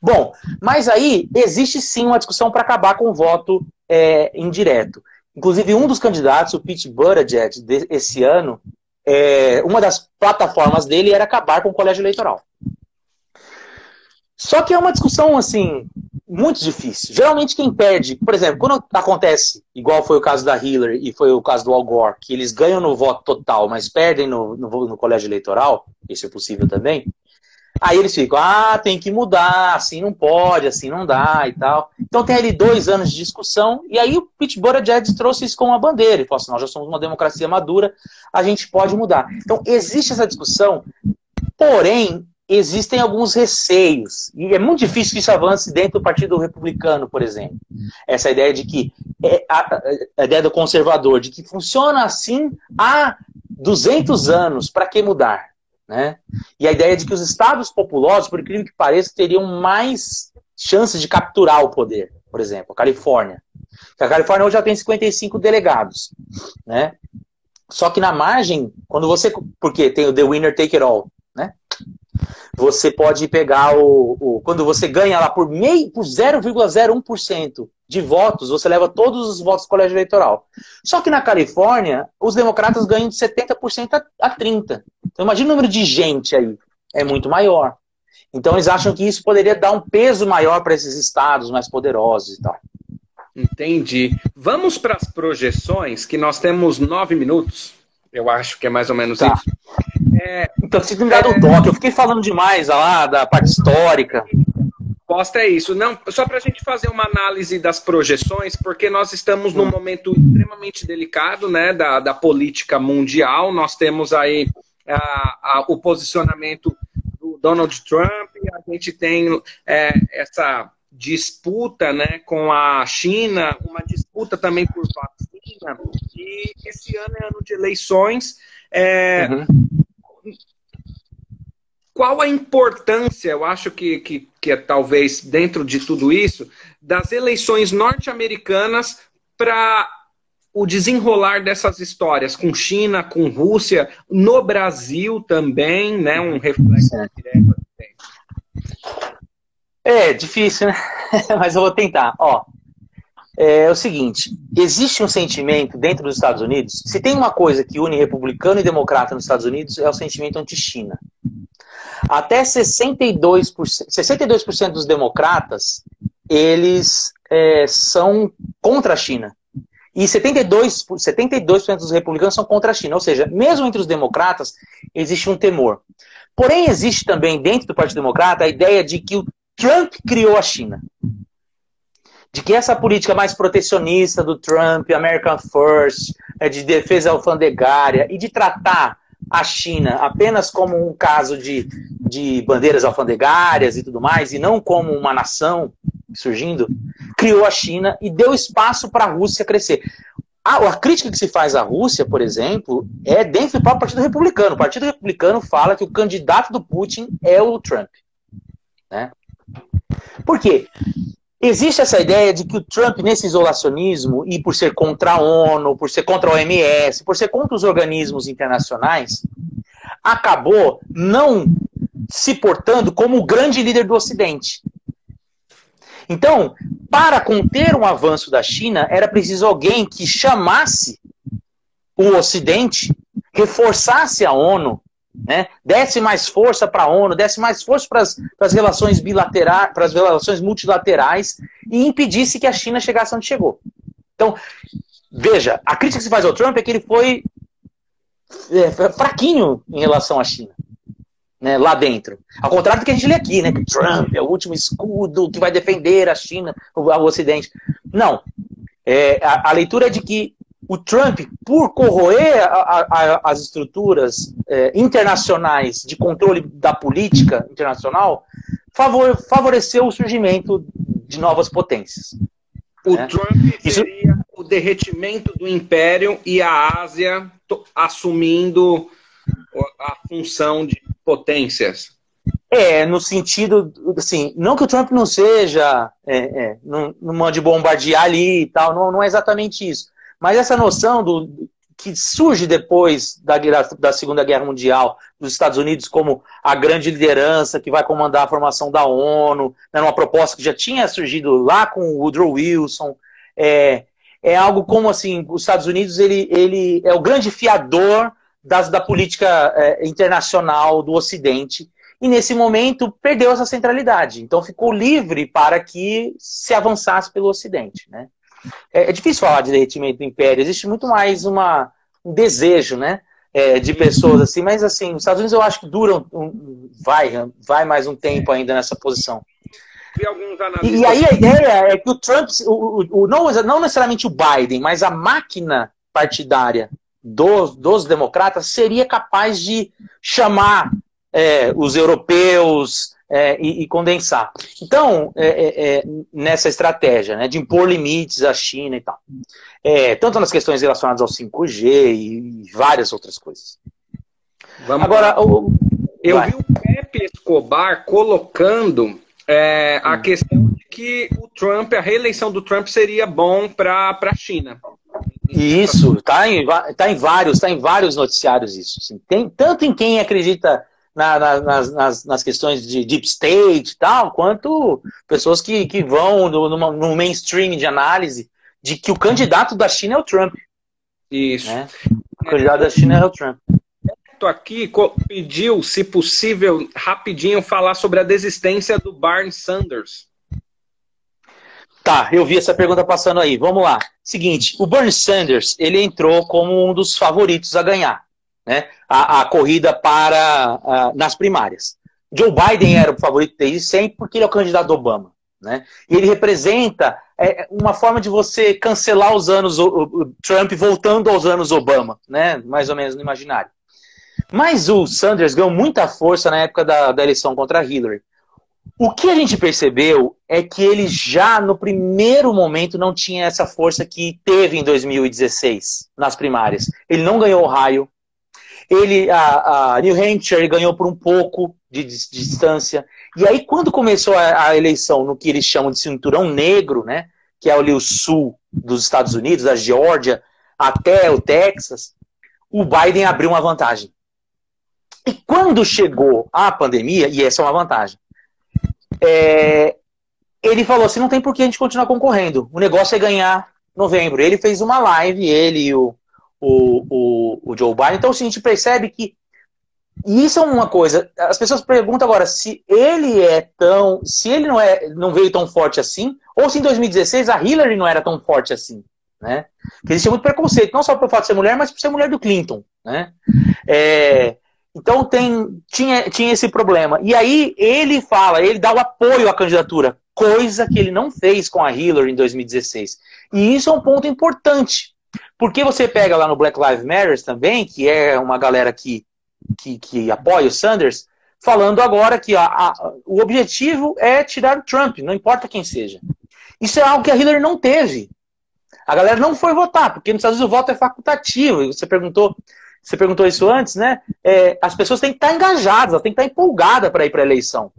B: Bom, mas aí existe sim uma discussão para acabar com o voto é, indireto. Inclusive, um dos candidatos, o Pete Buttigieg, esse ano, é, uma das plataformas dele era acabar com o colégio eleitoral. Só que é uma discussão, assim, muito difícil. Geralmente quem perde, por exemplo, quando acontece, igual foi o caso da Hillary e foi o caso do Al Gore, que eles ganham no voto total, mas perdem no, no, no colégio eleitoral, isso é possível também, Aí eles ficam, ah, tem que mudar, assim não pode, assim não dá e tal. Então tem ali dois anos de discussão, e aí o Pete Buttigieg trouxe isso como uma bandeira. Ele falou assim, nós já somos uma democracia madura, a gente pode mudar. Então existe essa discussão, porém existem alguns receios, e é muito difícil que isso avance dentro do Partido Republicano, por exemplo. Essa ideia de que, é a, a ideia do conservador, de que funciona assim há 200 anos, para que mudar? Né? E a ideia de que os estados populosos, por incrível que pareça, teriam mais chances de capturar o poder. Por exemplo, a Califórnia. A Califórnia hoje já tem 55 delegados. Né? Só que na margem, quando você. Porque tem o The Winner Take It All. Né? Você pode pegar o, o. quando você ganha lá por meio, por 0,01% de votos, você leva todos os votos do colégio eleitoral. Só que na Califórnia, os democratas ganham de 70% a, a 30%. Então imagina o número de gente aí. É muito maior. Então eles acham que isso poderia dar um peso maior para esses estados mais poderosos e tal.
A: Entendi. Vamos para as projeções, que nós temos nove minutos. Eu acho que é mais ou menos tá. isso.
B: É, então, se me dado é... o toque, eu fiquei falando demais lá da parte histórica.
A: Resposta é isso. Não, só para a gente fazer uma análise das projeções, porque nós estamos num momento extremamente delicado né, da, da política mundial. Nós temos aí a, a, o posicionamento do Donald Trump, a gente tem é, essa disputa né, com a China, uma disputa também por vacina, e esse ano é ano de eleições. É, uhum. Qual a importância, eu acho que, que, que é talvez dentro de tudo isso, das eleições norte-americanas para o desenrolar dessas histórias com China, com Rússia, no Brasil também, né? Um reflexo direto.
B: É difícil, né? Mas eu vou tentar. Ó, é o seguinte: existe um sentimento dentro dos Estados Unidos. Se tem uma coisa que une republicano e democrata nos Estados Unidos, é o sentimento anti-China. Até 62%, 62% dos democratas eles é, são contra a China. E 72%, 72 dos republicanos são contra a China. Ou seja, mesmo entre os democratas, existe um temor. Porém, existe também dentro do Partido Democrata a ideia de que o Trump criou a China. De que essa política mais protecionista do Trump, American First, é de defesa alfandegária e de tratar a China apenas como um caso de, de bandeiras alfandegárias e tudo mais, e não como uma nação surgindo, criou a China e deu espaço para a Rússia crescer. A, a, crítica que se faz à Rússia, por exemplo, é dentro do próprio Partido Republicano. O Partido Republicano fala que o candidato do Putin é o Trump. Né? Por quê? Existe essa ideia de que o Trump, nesse isolacionismo, e por ser contra a ONU, por ser contra a OMS, por ser contra os organismos internacionais, acabou não se portando como o grande líder do Ocidente. Então, para conter um avanço da China, era preciso alguém que chamasse o Ocidente, reforçasse a ONU, né, desse mais força para a ONU, desse mais força para as relações bilaterais, para as relações multilaterais e impedisse que a China chegasse onde chegou. Então, veja, a crítica que se faz ao Trump é que ele foi é, fraquinho em relação à China né, lá dentro. Ao contrário do que a gente lê aqui, né? Que Trump é o último escudo que vai defender a China, o, o Ocidente. Não. É, a, a, leitura é de que o Trump, por corroer a, a, as estruturas é, internacionais de controle da política internacional, favor, favoreceu o surgimento de novas potências.
A: O né? Trump seria Isso... o derretimento do império e a Ásia assumindo a função de potências.
B: É, no sentido, assim, não que o Trump não seja, é, é, não, não mande bombardear ali e tal, não, não é exatamente isso. Mas essa noção do, que surge depois da, da Segunda Guerra Mundial, dos Estados Unidos como a grande liderança que vai comandar a formação da ONU, né, uma proposta que já tinha surgido lá com o Woodrow Wilson, é, é algo como assim, os Estados Unidos ele, ele é o grande fiador das, da política é, internacional do Ocidente e nesse momento perdeu essa centralidade. Então ficou livre para que se avançasse pelo Ocidente. Né? É, é difícil falar de derretimento do império, existe muito mais uma, um desejo né, é, de pessoas assim, mas assim, os Estados Unidos eu acho que duram, um, vai, vai mais um tempo ainda nessa posição. E, e aí a ideia é que o Trump, o, o, o, não, não necessariamente o Biden, mas a máquina partidária dos, dos democratas seria capaz de chamar é, os europeus é, e, e, condensar. Então, é, é, é, nessa estratégia né, de impor limites à China e tal, é, tanto nas questões relacionadas ao 5G e, e várias outras coisas.
A: Vamos Agora, o, eu vai. vi o Pepe Escobar colocando a hum. questão de que o Trump, a reeleição do Trump seria bom para a China.
B: Isso, tá em, tá em vários, tá em vários noticiários isso. Assim. Tem, tanto em quem acredita na, na, nas, nas, questões de deep state e tal, quanto pessoas que, que vão no, no mainstream de análise de que o candidato da China é o Trump.
A: Isso. Né?
B: O candidato da China é o Trump.
A: Aqui pediu, se possível, rapidinho falar sobre a desistência do Barney Sanders.
B: Tá, eu vi essa pergunta passando aí. Vamos lá. Seguinte, o Bernie Sanders, ele entrou como um dos favoritos a ganhar né, a, a corrida para a, nas primárias. Joe Biden era o favorito desde sempre porque ele é o candidato do Obama. Né? E ele representa é, uma forma de você cancelar os anos o, o, Trump voltando aos anos Obama, né? mais ou menos no imaginário. Mas o Sanders ganhou muita força na época da, da eleição contra Hillary. O que a gente percebeu é que ele já no primeiro momento não tinha essa força que teve em 2016 nas primárias. Ele não ganhou Ohio, ele, a, a New Hampshire ganhou por um pouco de, de, de distância. E aí, quando começou a, a, eleição no que eles chamam de cinturão negro, né, que é ali o sul dos Estados Unidos, da Geórgia até o Texas, o Biden abriu uma vantagem. E quando chegou a pandemia, e essa é uma vantagem, é, ele falou assim: não tem por que a gente continuar concorrendo. O negócio é ganhar novembro. Ele fez uma live, ele e o, o, o, o Joe Biden. Então, assim, a gente percebe que isso é uma coisa. As pessoas perguntam agora se ele é tão. Se ele não, é, não veio tão forte assim, ou se em 2016 a Hillary não era tão forte assim. Né? Porque existia muito preconceito, não só por fato de ser mulher, mas por ser mulher do Clinton. Né? É, então tem, tinha, tinha esse problema. E aí ele fala, ele dá o apoio à candidatura, coisa que ele não fez com a Hillary em 2016. E isso é um ponto importante, porque você pega lá no Black Lives Matter também, que é uma galera que, que, que apoia o Sanders, falando agora que a, a, o objetivo é tirar o Trump, não importa quem seja. Isso é algo que a Hillary não teve. A galera não foi votar, porque nos Estados Unidos o voto é facultativo. Você perguntou, você perguntou isso antes, né? É, as pessoas têm que estar engajadas, elas têm que estar empolgadas para ir para a eleição.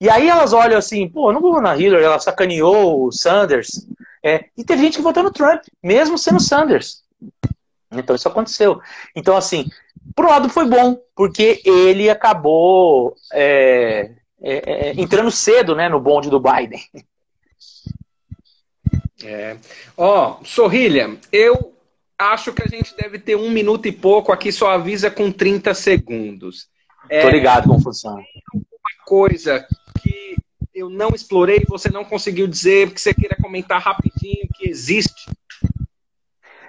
B: E aí elas olham assim, pô, não vou na Hillary, ela sacaneou o Sanders. É, e teve gente que votou no Trump, mesmo sendo Sanders. Então isso aconteceu. Então, assim, um lado foi bom, porque ele acabou é, é, é entrando cedo né, no bonde do Biden.
A: É. Ó, oh, Sorrilha, eu acho que a gente deve ter um minuto e pouco aqui, só avisa com 30 segundos.
B: É, Tô ligado com função.
A: Uma coisa que eu não explorei, você não conseguiu dizer, que você queira comentar rapidinho, que existe?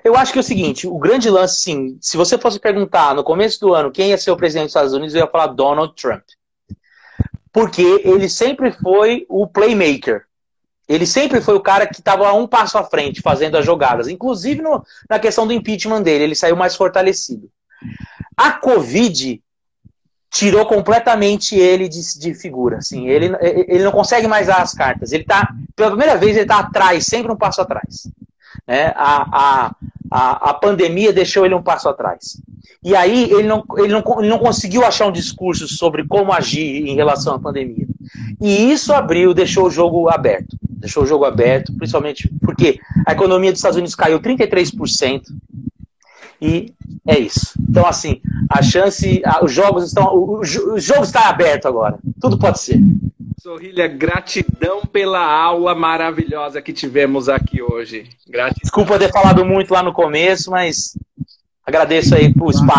B: Eu acho que é o seguinte, o grande lance, sim, se você fosse perguntar no começo do ano quem ia ser o presidente dos Estados Unidos, eu ia falar Donald Trump. Porque ele sempre foi o playmaker. Ele sempre foi o cara que estava um passo à frente fazendo as jogadas. Inclusive no, na questão do impeachment dele, ele saiu mais fortalecido. A Covid tirou completamente ele de, de, figura. Assim, ele, ele não consegue mais dar as cartas. Ele tá, pela primeira vez, ele está atrás, sempre um passo atrás. Né? A, a, a, a pandemia deixou ele um passo atrás. E aí ele não, ele, não, ele não conseguiu achar um discurso sobre como agir em relação à pandemia. E isso abriu, deixou o jogo aberto. Deixou o jogo aberto, principalmente porque a economia dos Estados Unidos caiu 33%. E é isso. Então, assim, a chance. os jogos estão. O, o jogo está aberto agora. Tudo pode ser.
A: Sorrilha, gratidão pela aula maravilhosa que tivemos aqui hoje.
B: Gratidão. Desculpa ter falado muito lá no começo, mas agradeço aí o espaço.